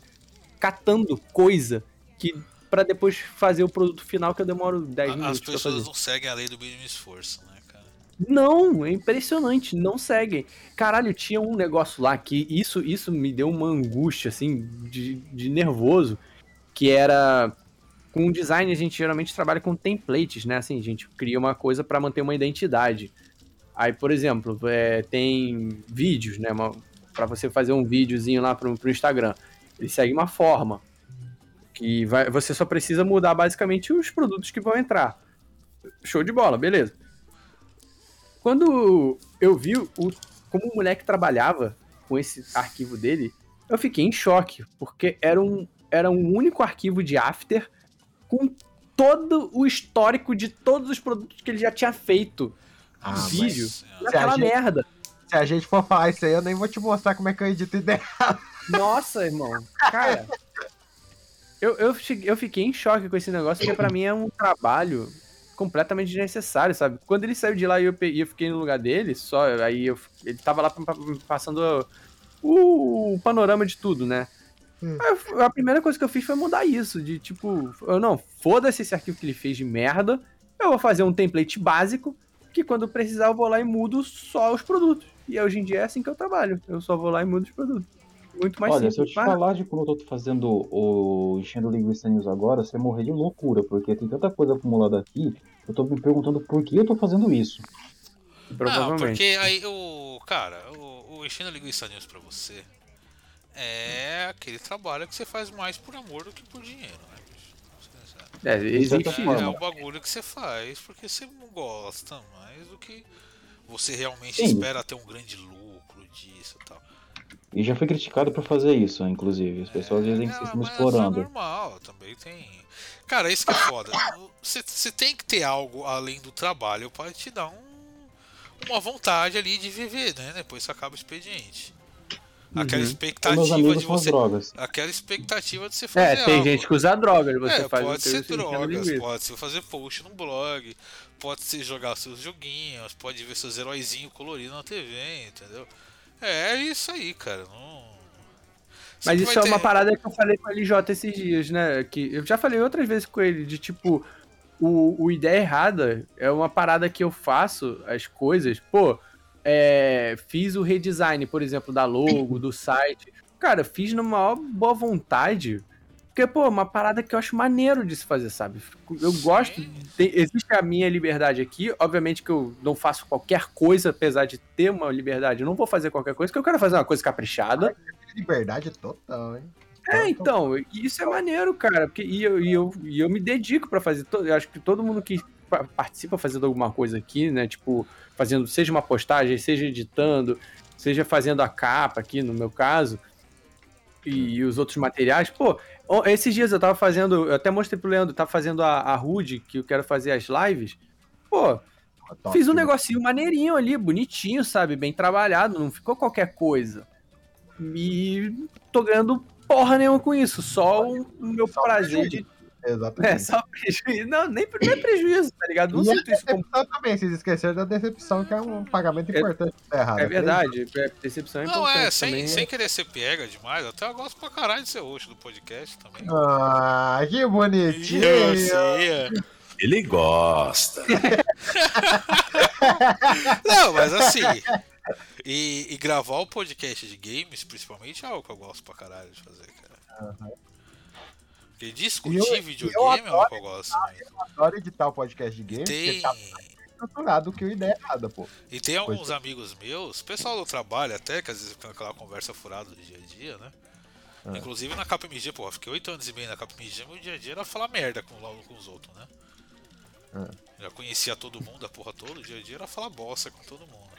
catando coisa que para depois fazer o produto final que eu demoro 10 A- minutos As pessoas não seguem a lei do mínimo esforço, né, cara? Não, é impressionante, não seguem. Caralho, tinha um negócio lá que isso, isso me deu uma angústia, assim, de, de nervoso, que era. Com design a gente geralmente trabalha com templates, né? Assim, a gente cria uma coisa para manter uma identidade. Aí, por exemplo, é, tem vídeos, né? Para você fazer um videozinho lá pro, pro Instagram. Ele segue uma forma. Que vai, você só precisa mudar basicamente os produtos que vão entrar. Show de bola, beleza. Quando eu vi o, como o moleque trabalhava com esse arquivo dele, eu fiquei em choque, porque era um, era um único arquivo de After com todo o histórico de todos os produtos que ele já tinha feito. Ah, vídeo. Se Naquela a gente- merda. Se a gente for falar isso aí, eu nem vou te mostrar como é que eu edito ideia. (laughs) Nossa, irmão. Cara, eu, eu, cheguei- eu fiquei em choque com esse negócio, porque pra mim é um trabalho completamente desnecessário, sabe? Quando ele saiu de lá e eu, eu fiquei no lugar dele, só aí eu, ele tava lá pa- pa- passando o, o panorama de tudo, né? Hum. Eu- a primeira coisa que eu fiz foi mudar isso, de tipo, eu não, foda-se esse arquivo que ele fez de merda, eu vou fazer um template básico, que quando precisar eu vou lá e mudo só os produtos. E hoje em dia é assim que eu trabalho, eu só vou lá e mudo os produtos. Muito mais Olha, se eu simples. te falar de como eu tô fazendo o Enchendo Linguiça News agora, você vai morrer de loucura, porque tem tanta coisa acumulada aqui, eu tô me perguntando por que eu tô fazendo isso. Não, Provavelmente. porque aí o. Cara, o, o Enchendo Linguiça News pra você é aquele trabalho que você faz mais por amor do que por dinheiro, né. É, existe É, é o bagulho que você faz porque você não gosta mais do que você realmente Sim. espera ter um grande lucro disso e tal. E já fui criticado por fazer isso, inclusive. As pessoas dizem que É, vocês estão me mas Isso é explorando. normal, também tem. Cara, isso que é foda. Você, tem que ter algo além do trabalho para te dar um, uma vontade ali de viver, né? Depois você acaba o expediente. Aquela Uhum. Meus expectativa de você. drogas. Aquela expectativa de você fazer É, tem algo. gente que usa drogas, você é, faz pode ser drogas, pode ser fazer post no blog, pode ser jogar seus joguinhos, pode ver seus heróizinhos coloridos na TV, entendeu? É, é isso aí, cara. Não... Mas isso é uma ter- parada que eu falei com o LJ esses dias, né? Que eu já falei outras vezes com ele, de tipo, o, o Ideia Errada é uma parada que eu faço as coisas, pô, é, fiz o redesign, por exemplo, da logo, do site. Cara, fiz na maior boa vontade. Porque, pô, é uma parada que eu acho maneiro de se fazer, sabe? Eu gosto. tem- existe a minha liberdade aqui. Obviamente que eu não faço qualquer coisa, apesar de ter uma liberdade. Eu não vou fazer qualquer coisa, porque eu quero fazer uma coisa caprichada. Liberdade total, hein? É, então, e isso é maneiro, cara, porque e eu, e eu, e eu me dedico pra fazer. to- Eu acho que todo mundo que pa- participa fazendo alguma coisa aqui, né? Tipo, fazendo, seja uma postagem, seja editando, seja fazendo a capa aqui, no meu caso, e, os outros materiais, pô, esses dias eu tava fazendo, eu até mostrei pro Leandro, tava fazendo a, a Rude, que eu quero fazer as lives. Pô, Top, fiz um negocinho maneirinho ali, bonitinho, sabe? Bem trabalhado, não ficou qualquer coisa. E tô ganhando porra nenhuma com isso, só o meu prazer de. Exatamente. É, só prejuízo. Não, nem não é prejuízo, tá ligado? Não E sinto isso como. também, vocês esqueceram da decepção, que é um pagamento É- importante. Tá errado. É verdade, é, decepção é Não, importante é, sem, também. sem querer ser pega demais, até eu gosto pra caralho de ser host do podcast também. Ah, que bonitinho. é. Ele gosta. (laughs) Não, mas assim. E, e gravar o podcast de games, principalmente, é algo que eu gosto pra caralho de fazer, cara. Porque discutir eu- videogame é algo que eu gosto também. Adoro editar o podcast de games, Tem, tá estruturado que o ideia errada, pô. e tem alguns é. amigos meus, pessoal do trabalho até, que às vezes fica aquela conversa furada do dia a dia, né? Ah. Inclusive na KPMG, pô, eu fiquei 8 anos e meio na KPMG, meu dia a dia era falar merda com, com os outros, né? Ah. Já conhecia todo mundo, a porra toda, o dia a dia era falar bosta com todo mundo.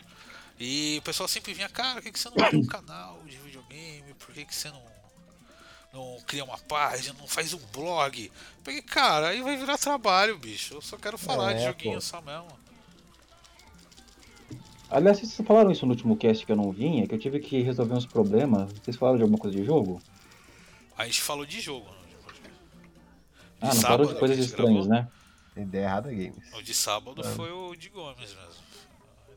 E o pessoal sempre vinha, cara, por que, que você não tem um canal de videogame? Por que, que você não. Não cria uma página, não faz um blog. Porque, cara, aí vai virar trabalho, bicho. Eu só quero falar É, de joguinho pô. só mesmo. Aliás, vocês falaram isso no último cast que eu não vim, é que eu tive que resolver uns problemas. Vocês falaram de alguma coisa de jogo? A gente falou de jogo. né? Ah, não sábado falaram de coisas estranhas, né? Ideia errada games. O de sábado foi o de Gomes mesmo.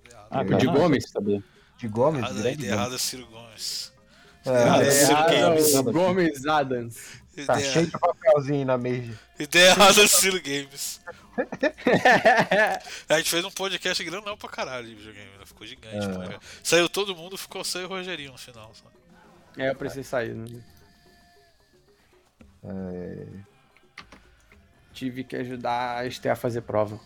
Ideia Ah, O de Gomes? saber. De Gomes, ideia errada, Ciro Gomes. É, Ciro Ah, Games. o Gomes Adams. Tá Ideia, cheio de papelzinho na mesa. ideia errada, Ciro Games. (laughs) A gente fez um podcast grandão pra caralho de videogame, né? ficou gigante. É. Saiu todo mundo, ficou só e o Rogerinho no final. Só. É, eu precisei sair. Né? É, Tive que ajudar a Esther a fazer prova.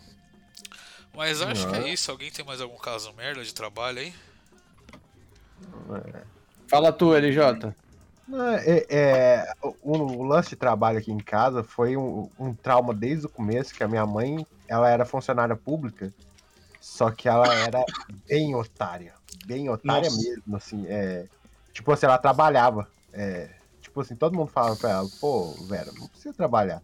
Mas acho que Não. é isso. Alguém tem mais algum caso merda de trabalho aí? Fala tu, LJ. Não, é, é, o, o lance de trabalho aqui em casa foi um, um trauma desde o começo, que a minha mãe, ela era funcionária pública, só que ela era bem otária, bem otária Nossa. mesmo, assim, é, tipo assim, ela trabalhava, é, tipo assim, todo mundo falava pra ela, pô, Vera, não precisa trabalhar.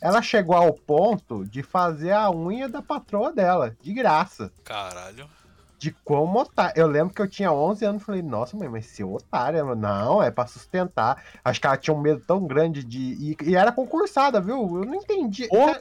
Ela chegou ao ponto de fazer a unha da patroa dela, de graça. Caralho. De como otário. Eu lembro que eu tinha 11 anos e falei, nossa, mãe, mas ser otária, mano. não, é pra sustentar. Acho que ela tinha um medo tão grande de. E, e era concursada, viu? Eu não entendi. Sério,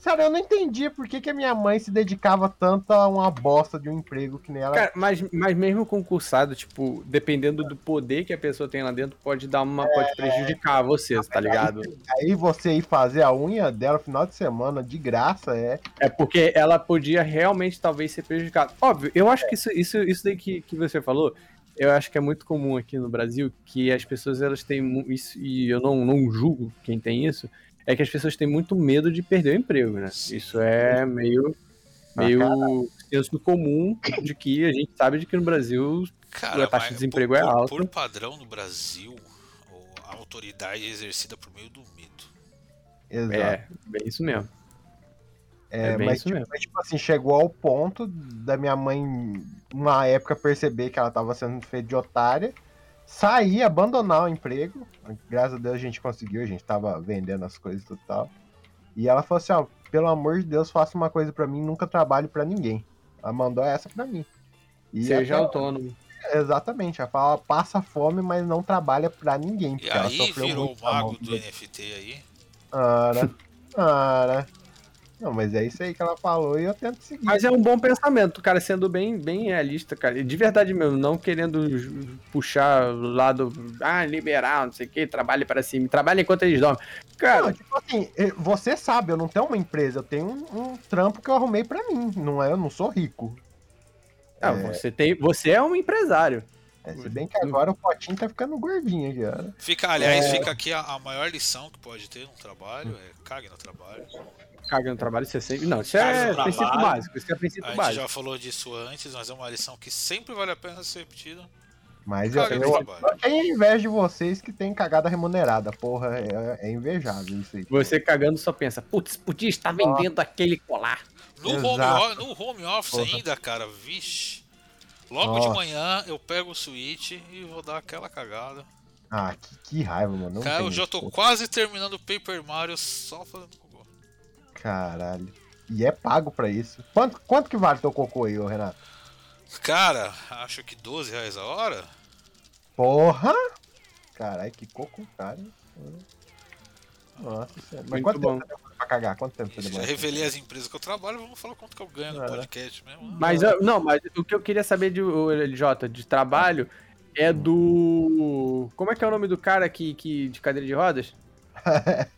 Sério, eu não entendi por que, que a minha mãe se dedicava tanto a uma bosta de um emprego que nem ela. Cara, mas, mas mesmo concursado, tipo, dependendo do poder que a pessoa tem lá dentro, pode dar uma. pode prejudicar você, tá ligado? Aí você ir fazer a unha dela no final de semana de graça é. É porque ela podia realmente talvez ser prejudicada. Óbvio, eu acho que isso, isso, isso daí que, que você falou, eu acho que é muito comum aqui no Brasil, que as pessoas elas têm isso, e eu não, não julgo quem tem isso, é que as pessoas têm muito medo de perder o emprego, né? Isso é meio, meio senso comum de que a gente sabe de que no Brasil Cara, a taxa de desemprego por, é por- alta. Por padrão no Brasil, a autoridade é exercida por meio do medo. Exato. é bem isso mesmo. É, é bem mas, isso tipo, mesmo. mas, tipo assim, chegou ao ponto da minha mãe, uma época, perceber que ela tava sendo feita de otária, sair, abandonar o emprego. Graças a Deus a gente conseguiu, a gente tava vendendo as coisas e tal. E ela falou assim: ó, pelo amor de Deus, faça uma coisa pra mim, nunca trabalhe pra ninguém. Ela mandou essa pra mim. E Seja até- autônomo. Exatamente, ela fala, passa fome, mas não trabalha pra ninguém. E Porque ela aí virou o mago do. NFT aí. Ora, ora. Não, mas é isso aí que ela falou e eu tento seguir. Mas é um bom pensamento, cara, sendo bem, bem realista, cara. E de verdade mesmo, não querendo puxar o lado, ah, liberal, não sei o que, trabalhe para cima, trabalhe enquanto eles dormem. Cara, Não, tipo assim, eh, você sabe, eu não tenho uma empresa, eu tenho um, um trampo que eu arrumei pra mim. Não é, eu não sou rico. ah, você, tem, você é um empresário. É, se bem que agora o potinho tá ficando gordinho já. Fica, aliás, É. fica aqui a, a maior lição que pode ter no trabalho, é cague no trabalho. Caga no trabalho, você sempre. Não, isso é no princípio trabalho. básico. Isso é A princípio gente básico. já falou disso antes, mas é uma lição que sempre vale a pena ser repetida. Mas eu, eu, trabalho. tenho inveja de vocês que tem cagada remunerada. Porra, é, é invejável isso aí. Você cagando só pensa, putz, podia estar vendendo aquele colar. No home, no home office Porra. ainda, cara, vixe. Logo Nossa. de manhã eu pego o Switch e vou dar aquela cagada. Ah, que, que raiva, mano. Não Cara, eu já isso. tô quase terminando o Paper Mario só fazendo cocô. Caralho. E é pago pra isso. Quanto, quanto que vale teu cocô aí, ô Renato? Cara, acho que 12 reais a hora? Porra! Caralho, que cocô caro. Nossa. Mas Muito quanto bom. tempo você demora pra cagar? Quanto tempo você Já demora? revelei as empresas que eu trabalho, vamos falar quanto que eu ganho no podcast mesmo. Mas eu- não, mas o que eu queria saber de ô, LJ, de trabalho é do. Como é que é o nome do cara que, que de cadeira de rodas? (laughs)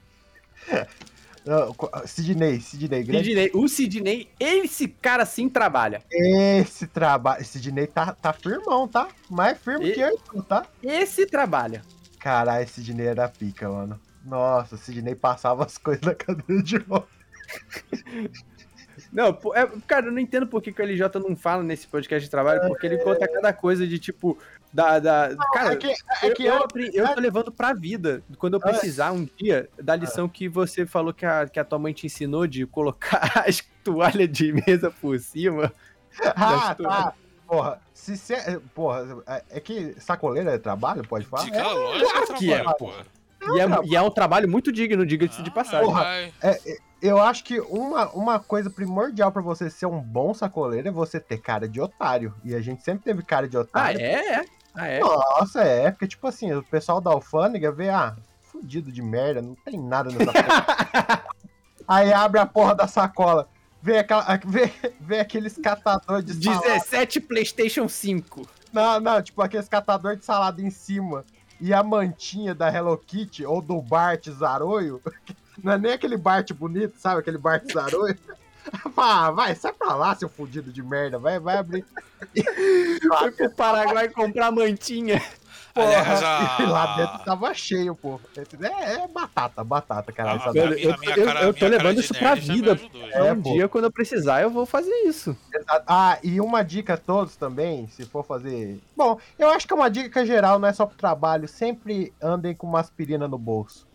Não, co- Sidney, Sidney, grande. Sidney. O Sidney, esse cara sim trabalha. Esse trabalho. Sidney tá, tá firmão, tá? Mais firme E- que eu, tá? Esse trabalha. Caralho, esse Sidney era pica, mano. Nossa, o Sidney passava as coisas na cadeira de roda. (laughs) Não, é- cara, eu não entendo por que, que o LJ não fala nesse podcast de trabalho, porque ele conta cada coisa de tipo. Da, da, cara, é que, é eu, que eu, eu, apre- eu tô levando pra vida. Quando eu precisar um dia da lição que você falou que a, que a tua mãe te ensinou de colocar (laughs) as toalhas de mesa por cima. Ah, tá. Porra, se cê, porra, é- é que sacoleira é trabalho, pode falar? De É, que é que é, porra. E é, e é um trabalho muito digno, diga-se de passagem. Porra. Ai, Eu acho que uma, uma coisa primordial pra você ser um bom sacoleiro é você ter cara de otário. E a gente sempre teve cara de Ah, otário. é? Ah, é? Nossa, é, porque tipo assim, o pessoal da alfândega vê, ah, fudido de merda, não tem nada nessa porra. (laughs) Aí abre a porra da sacola, vê, aquela, vê, vê aqueles catadores de salada. 17 PlayStation 5. Não, não, tipo aqueles catadores de salada em cima. E a mantinha da Hello Kitty ou do Bart Zaroio. (laughs) Não é nem aquele Bart bonito, sabe? Aquele Bart Zaroio. (laughs) Ah, vai, sai pra lá, seu fudido de merda. Vai, vai abrir. Foi pro Paraguai comprar mantinha. Aliás, Porra, a- (laughs) e lá dentro tava cheio, pô. É, é batata, batata, caralho. Ah, Eu, eu- minha eu- cara- eu tô levando cara isso pra vida. ajudou, já. É, um pô. dia, quando eu precisar, eu vou fazer isso. Ah, e uma dica a todos também, se for fazer. Bom, eu acho que é uma dica geral, não é só pro trabalho. Sempre andem com uma aspirina no bolso.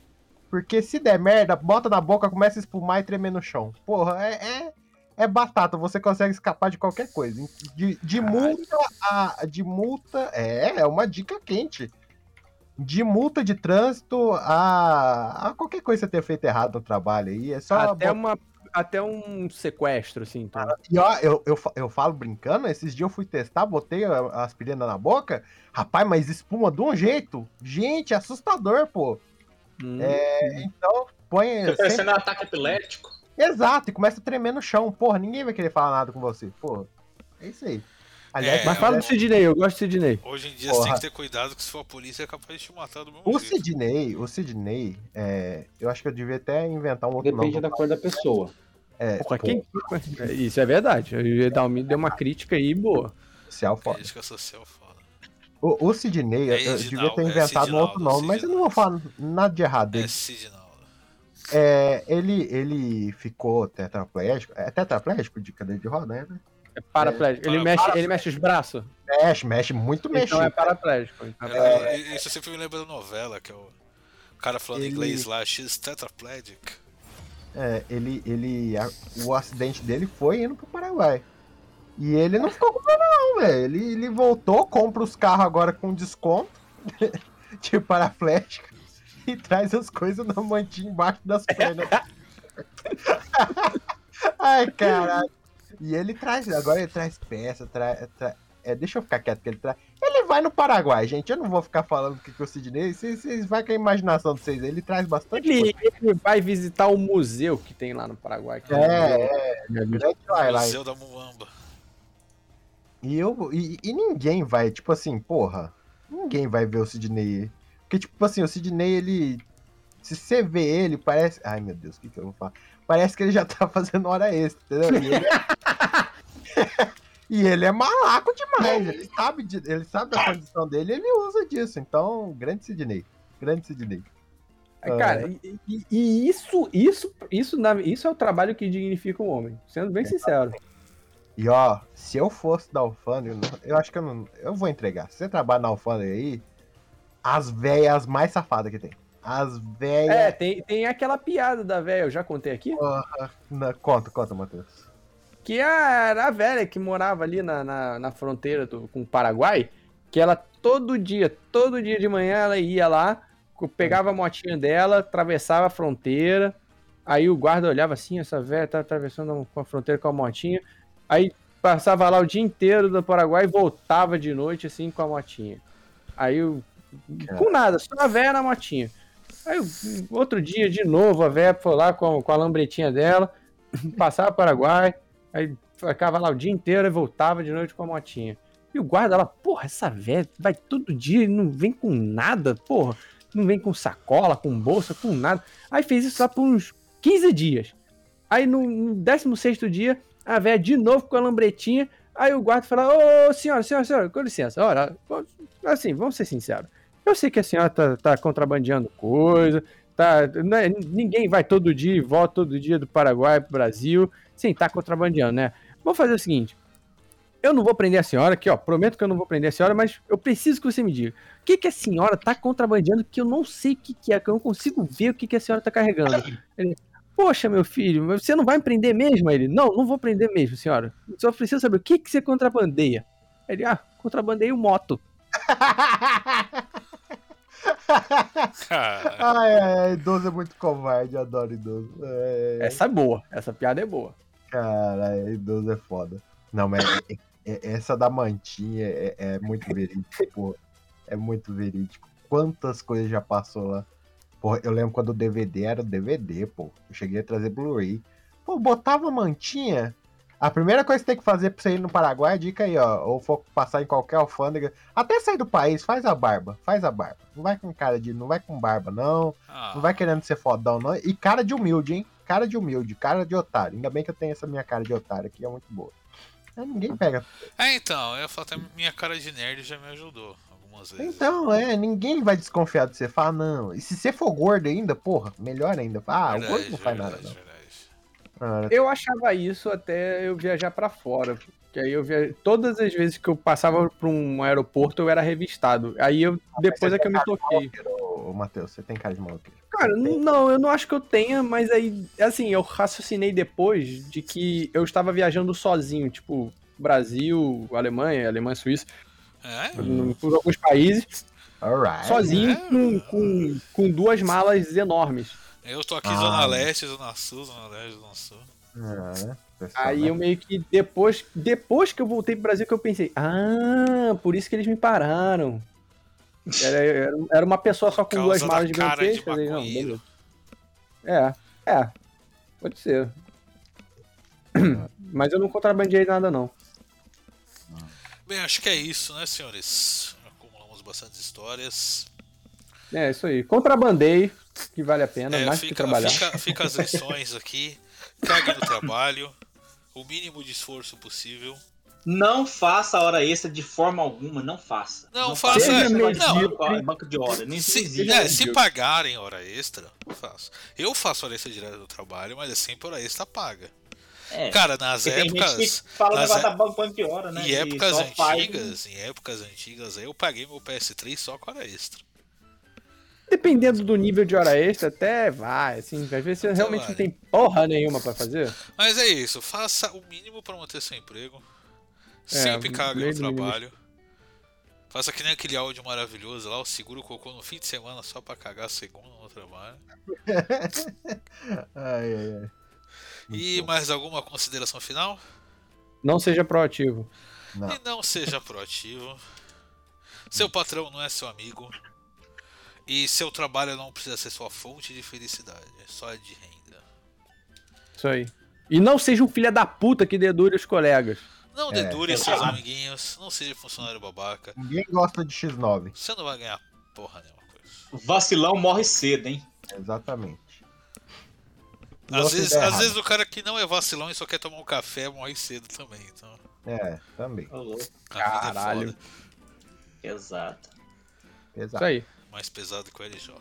Porque se der merda, bota na boca, começa a espumar e tremer no chão. Porra, é, é, é batata, você consegue escapar de qualquer coisa. De, de multa a. De multa. É, é uma dica quente. De multa de trânsito a, a qualquer coisa que você ter feito errado no trabalho aí. É só. Até, uma, até um sequestro, assim. Então. E ó, eu, eu, eu falo brincando, esses dias eu fui testar, botei a, aspirina na boca, rapaz, mas espuma de um jeito. Gente, assustador, pô. Hum. É, então, põe. Tá sempre- parecendo um ataque epiléptico. Exato, e começa a tremer no chão. Porra, ninguém vai querer falar nada com você. Porra, é isso aí. Aliás, É, Mas fala do Sidney, eu gosto do Sidney. Hoje em dia você Porra. tem que ter cuidado que se for a polícia é capaz de te matar do mesmo o jeito. Sidney, o Sidney, é, eu acho que eu devia até inventar um outro Depende nome. da cor da pessoa. É, Porra, pô, quem... Isso é verdade. O Edalmi deu uma crítica aí, boa. social foda. Crítica social foda. O, o Sidney, eu, É eu devia ter é inventado um outro Sidinaldo, nome, mas eu não vou falar nada de errado dele. É Sidnaldo. É, ele, ele ficou tetraplégico. É tetraplégico de cadeira de roda, né? É paraplégico. Ele, Para- mexe, ele mexe os braços. Mexe, mexe muito Então mexido. é paraplégico. Então, É, Isso sempre me lembra da novela, que é o cara falando Ele- inglês lá, X tetraplégic. É, ele, ele, a- o acidente dele foi indo pro Paraguai. E ele não ficou com não, velho. Ele, ele voltou, compra os carros agora com desconto (laughs) de paraplégico e traz as coisas na mantinha embaixo das pernas. (laughs) Ai, caralho. E ele traz, agora ele traz peça, traz. Tra... É, deixa eu ficar quieto que ele traz. Ele vai no Paraguai, gente. Eu não vou ficar falando o que que o Sidney. Vocês, vai com a imaginação de vocês. Ele traz bastante Ele, ele vai visitar o museu que tem lá no Paraguai. que É, é, museu. grande highlight. Museu da Muamba. E eu e, e ninguém vai, tipo assim, porra, ninguém vai ver o Sidney. Porque, tipo assim, o Sidney, ele. Se você vê ele, parece. Ai, meu Deus, o que, que eu vou falar? Parece que ele já tá (laughs) fazendo hora extra, entendeu? E ele é, (laughs) e ele é malaco demais. Ele sabe, de- ele sabe da condição dele ele usa disso. Então, grande Sidney. Grande Sidney. Cara, e, e- e isso, isso, isso, isso é o trabalho que dignifica um homem. Sendo bem sincero. E ó, se eu fosse da alfândega, eu acho que eu não. Eu vou entregar. Se você trabalha na alfândega aí, as véias mais safadas que tem. As véias. É, tem, tem aquela piada da velha, eu já contei aqui. Na- Conta, conta, Matheus. Que a, a velha que morava ali na, na, na fronteira do- com o Paraguai, que ela todo dia, todo dia de manhã ela ia lá, pegava a motinha dela, atravessava a fronteira, aí o guarda olhava assim, essa velha tá atravessando a fronteira com a motinha, aí passava lá o dia inteiro do Paraguai e voltava de noite assim com a motinha. Aí o- com nada, só a velha na motinha. Aí outro dia de novo a velha foi lá com, com a lambretinha dela, (laughs) passava o Paraguai, Aí ficava lá o dia inteiro e voltava de noite com a motinha. E o guarda lá, porra, essa velha vai todo dia e não vem com nada, porra. Não vem com sacola, com bolsa, com nada. Aí fez isso lá por uns 15 dias. Aí no, no 16 dia, a velha de novo com a lambretinha. Aí o guarda fala: Ô senhora, senhora, senhora, com licença, olha, assim, vamos ser sinceros. Eu sei que a senhora tá, tá contrabandeando coisa, tá, não é- ninguém vai todo dia e volta todo dia do Paraguai pro Brasil sem estar contrabandeando, né? Vamos fazer o seguinte: eu não vou prender a senhora aqui, ó. Prometo que eu não vou prender a senhora, mas eu preciso que você me diga. O que, que a senhora tá contrabandeando que eu não sei o que, que é, que eu não consigo ver o que, que a senhora tá carregando? Ele, Poxa, meu filho, você não vai me prender mesmo? Ele, não, não vou prender mesmo, senhora. Só preciso saber o que, que você contrabandeia. Ele, ah, contrabandeio moto. (laughs) (laughs) Cara, Ai, ai, ai, idoso é muito covarde, adoro idoso. É, Essa é boa, essa piada é boa. Cara, idoso é foda. Não, mas é- é- essa da mantinha é, é muito verídico, pô. É muito verídico. Quantas coisas já passou lá. Porra, eu lembro quando o DVD era o DVD, pô. Eu cheguei a trazer Blu-ray. Pô, botava mantinha. A primeira coisa que você tem que fazer pra você ir no Paraguai, dica aí, ó. Ou for passar em qualquer alfândega. Até sair do país, faz a barba. Faz a barba. Não vai com cara de. Não vai com barba, não. ah, Não vai querendo ser fodão, não. E cara de humilde, hein? Cara de humilde, cara de otário. Ainda bem que eu tenho essa minha cara de otário aqui, é muito boa. Mas ninguém pega. É, então, eu falo até minha cara de nerd já me ajudou algumas vezes. Então, é, ninguém vai desconfiar de você. Fala, não. E se você for gordo ainda, porra, melhor ainda. Ah, o gordo não faz nada, verdade, não. verdade. Ah, Eu achava isso até eu viajar pra fora. Que aí eu via... Todas as vezes que eu passava por um aeroporto, eu era revistado. Aí eu depois é que eu me toquei. Ô, Matheus, você tem cara de maloqueiro. Cara, não, eu não acho que eu tenha, mas aí, assim, eu raciocinei depois de que eu estava viajando sozinho, tipo, Brasil, Alemanha, Alemanha, Suíça, É? por alguns países, Alright. sozinho é, com, com, com duas malas enormes. Eu tô aqui Ah. Zona Leste, Zona Sul, Zona Leste, Zona Sul. Ah, pessoal, Aí né? eu meio que depois, depois que eu voltei pro Brasil que eu pensei, ah, por isso que eles me pararam. Era, era, era uma pessoa só com duas malas de gigantescas. não, maconheiro. beleza. É, é, pode ser. Mas eu não contrabandeei nada não. Bem, acho que é isso, né, senhores? Acumulamos bastante histórias. É, isso aí. Contrabandei, que vale a pena, É, mais que fica, trabalhar. fica, fica as lições aqui. Cague no trabalho. O mínimo de esforço possível. Não faça hora extra de forma alguma, não faça. Não, faça- negócio de medíocre. banco- de hora. Nem Se, é, se pagarem hora extra, eu faço. Eu faço hora extra direto do trabalho, mas é sempre hora extra paga. É, Cara, nas épocas. gente que fala o nas negócio é- da banco de hora, né? Em e épocas faz- antigas, em épocas antigas, aí eu paguei meu PS3 só com hora extra. Dependendo do nível de hora extra, até vai, assim, às vezes você Até realmente vai. não tem porra nenhuma pra fazer. Mas é isso, faça o mínimo pra manter seu emprego. Sempre cague no do mínimo. trabalho. Faça que nem aquele áudio maravilhoso lá, o seguro o cocô no fim de semana só pra cagar segunda no trabalho. (laughs) Ai, ai, ai. E mais alguma consideração final? Não seja proativo. Não. E não seja proativo. Seu patrão não é seu amigo. E seu trabalho não precisa ser sua fonte de felicidade, é só de renda. Isso aí. E não seja um filho da puta que dedure os colegas. Não É, dedure é seus verdade. amiguinhos, não seja funcionário babaca. Ninguém gosta de X9. Você não vai ganhar porra nenhuma coisa. Vacilão morre cedo, hein? Exatamente. Às vezes, de às vezes o cara que não é vacilão e só quer tomar um café morre cedo também. Então, É, também. É Caralho. foda. Exato. Isso Pesado. aí. Mais pesado que o LJ.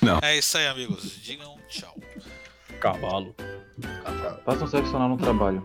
Não. É isso aí, amigos. Digam tchau. Cavalo. Faça um sexo anal no trabalho.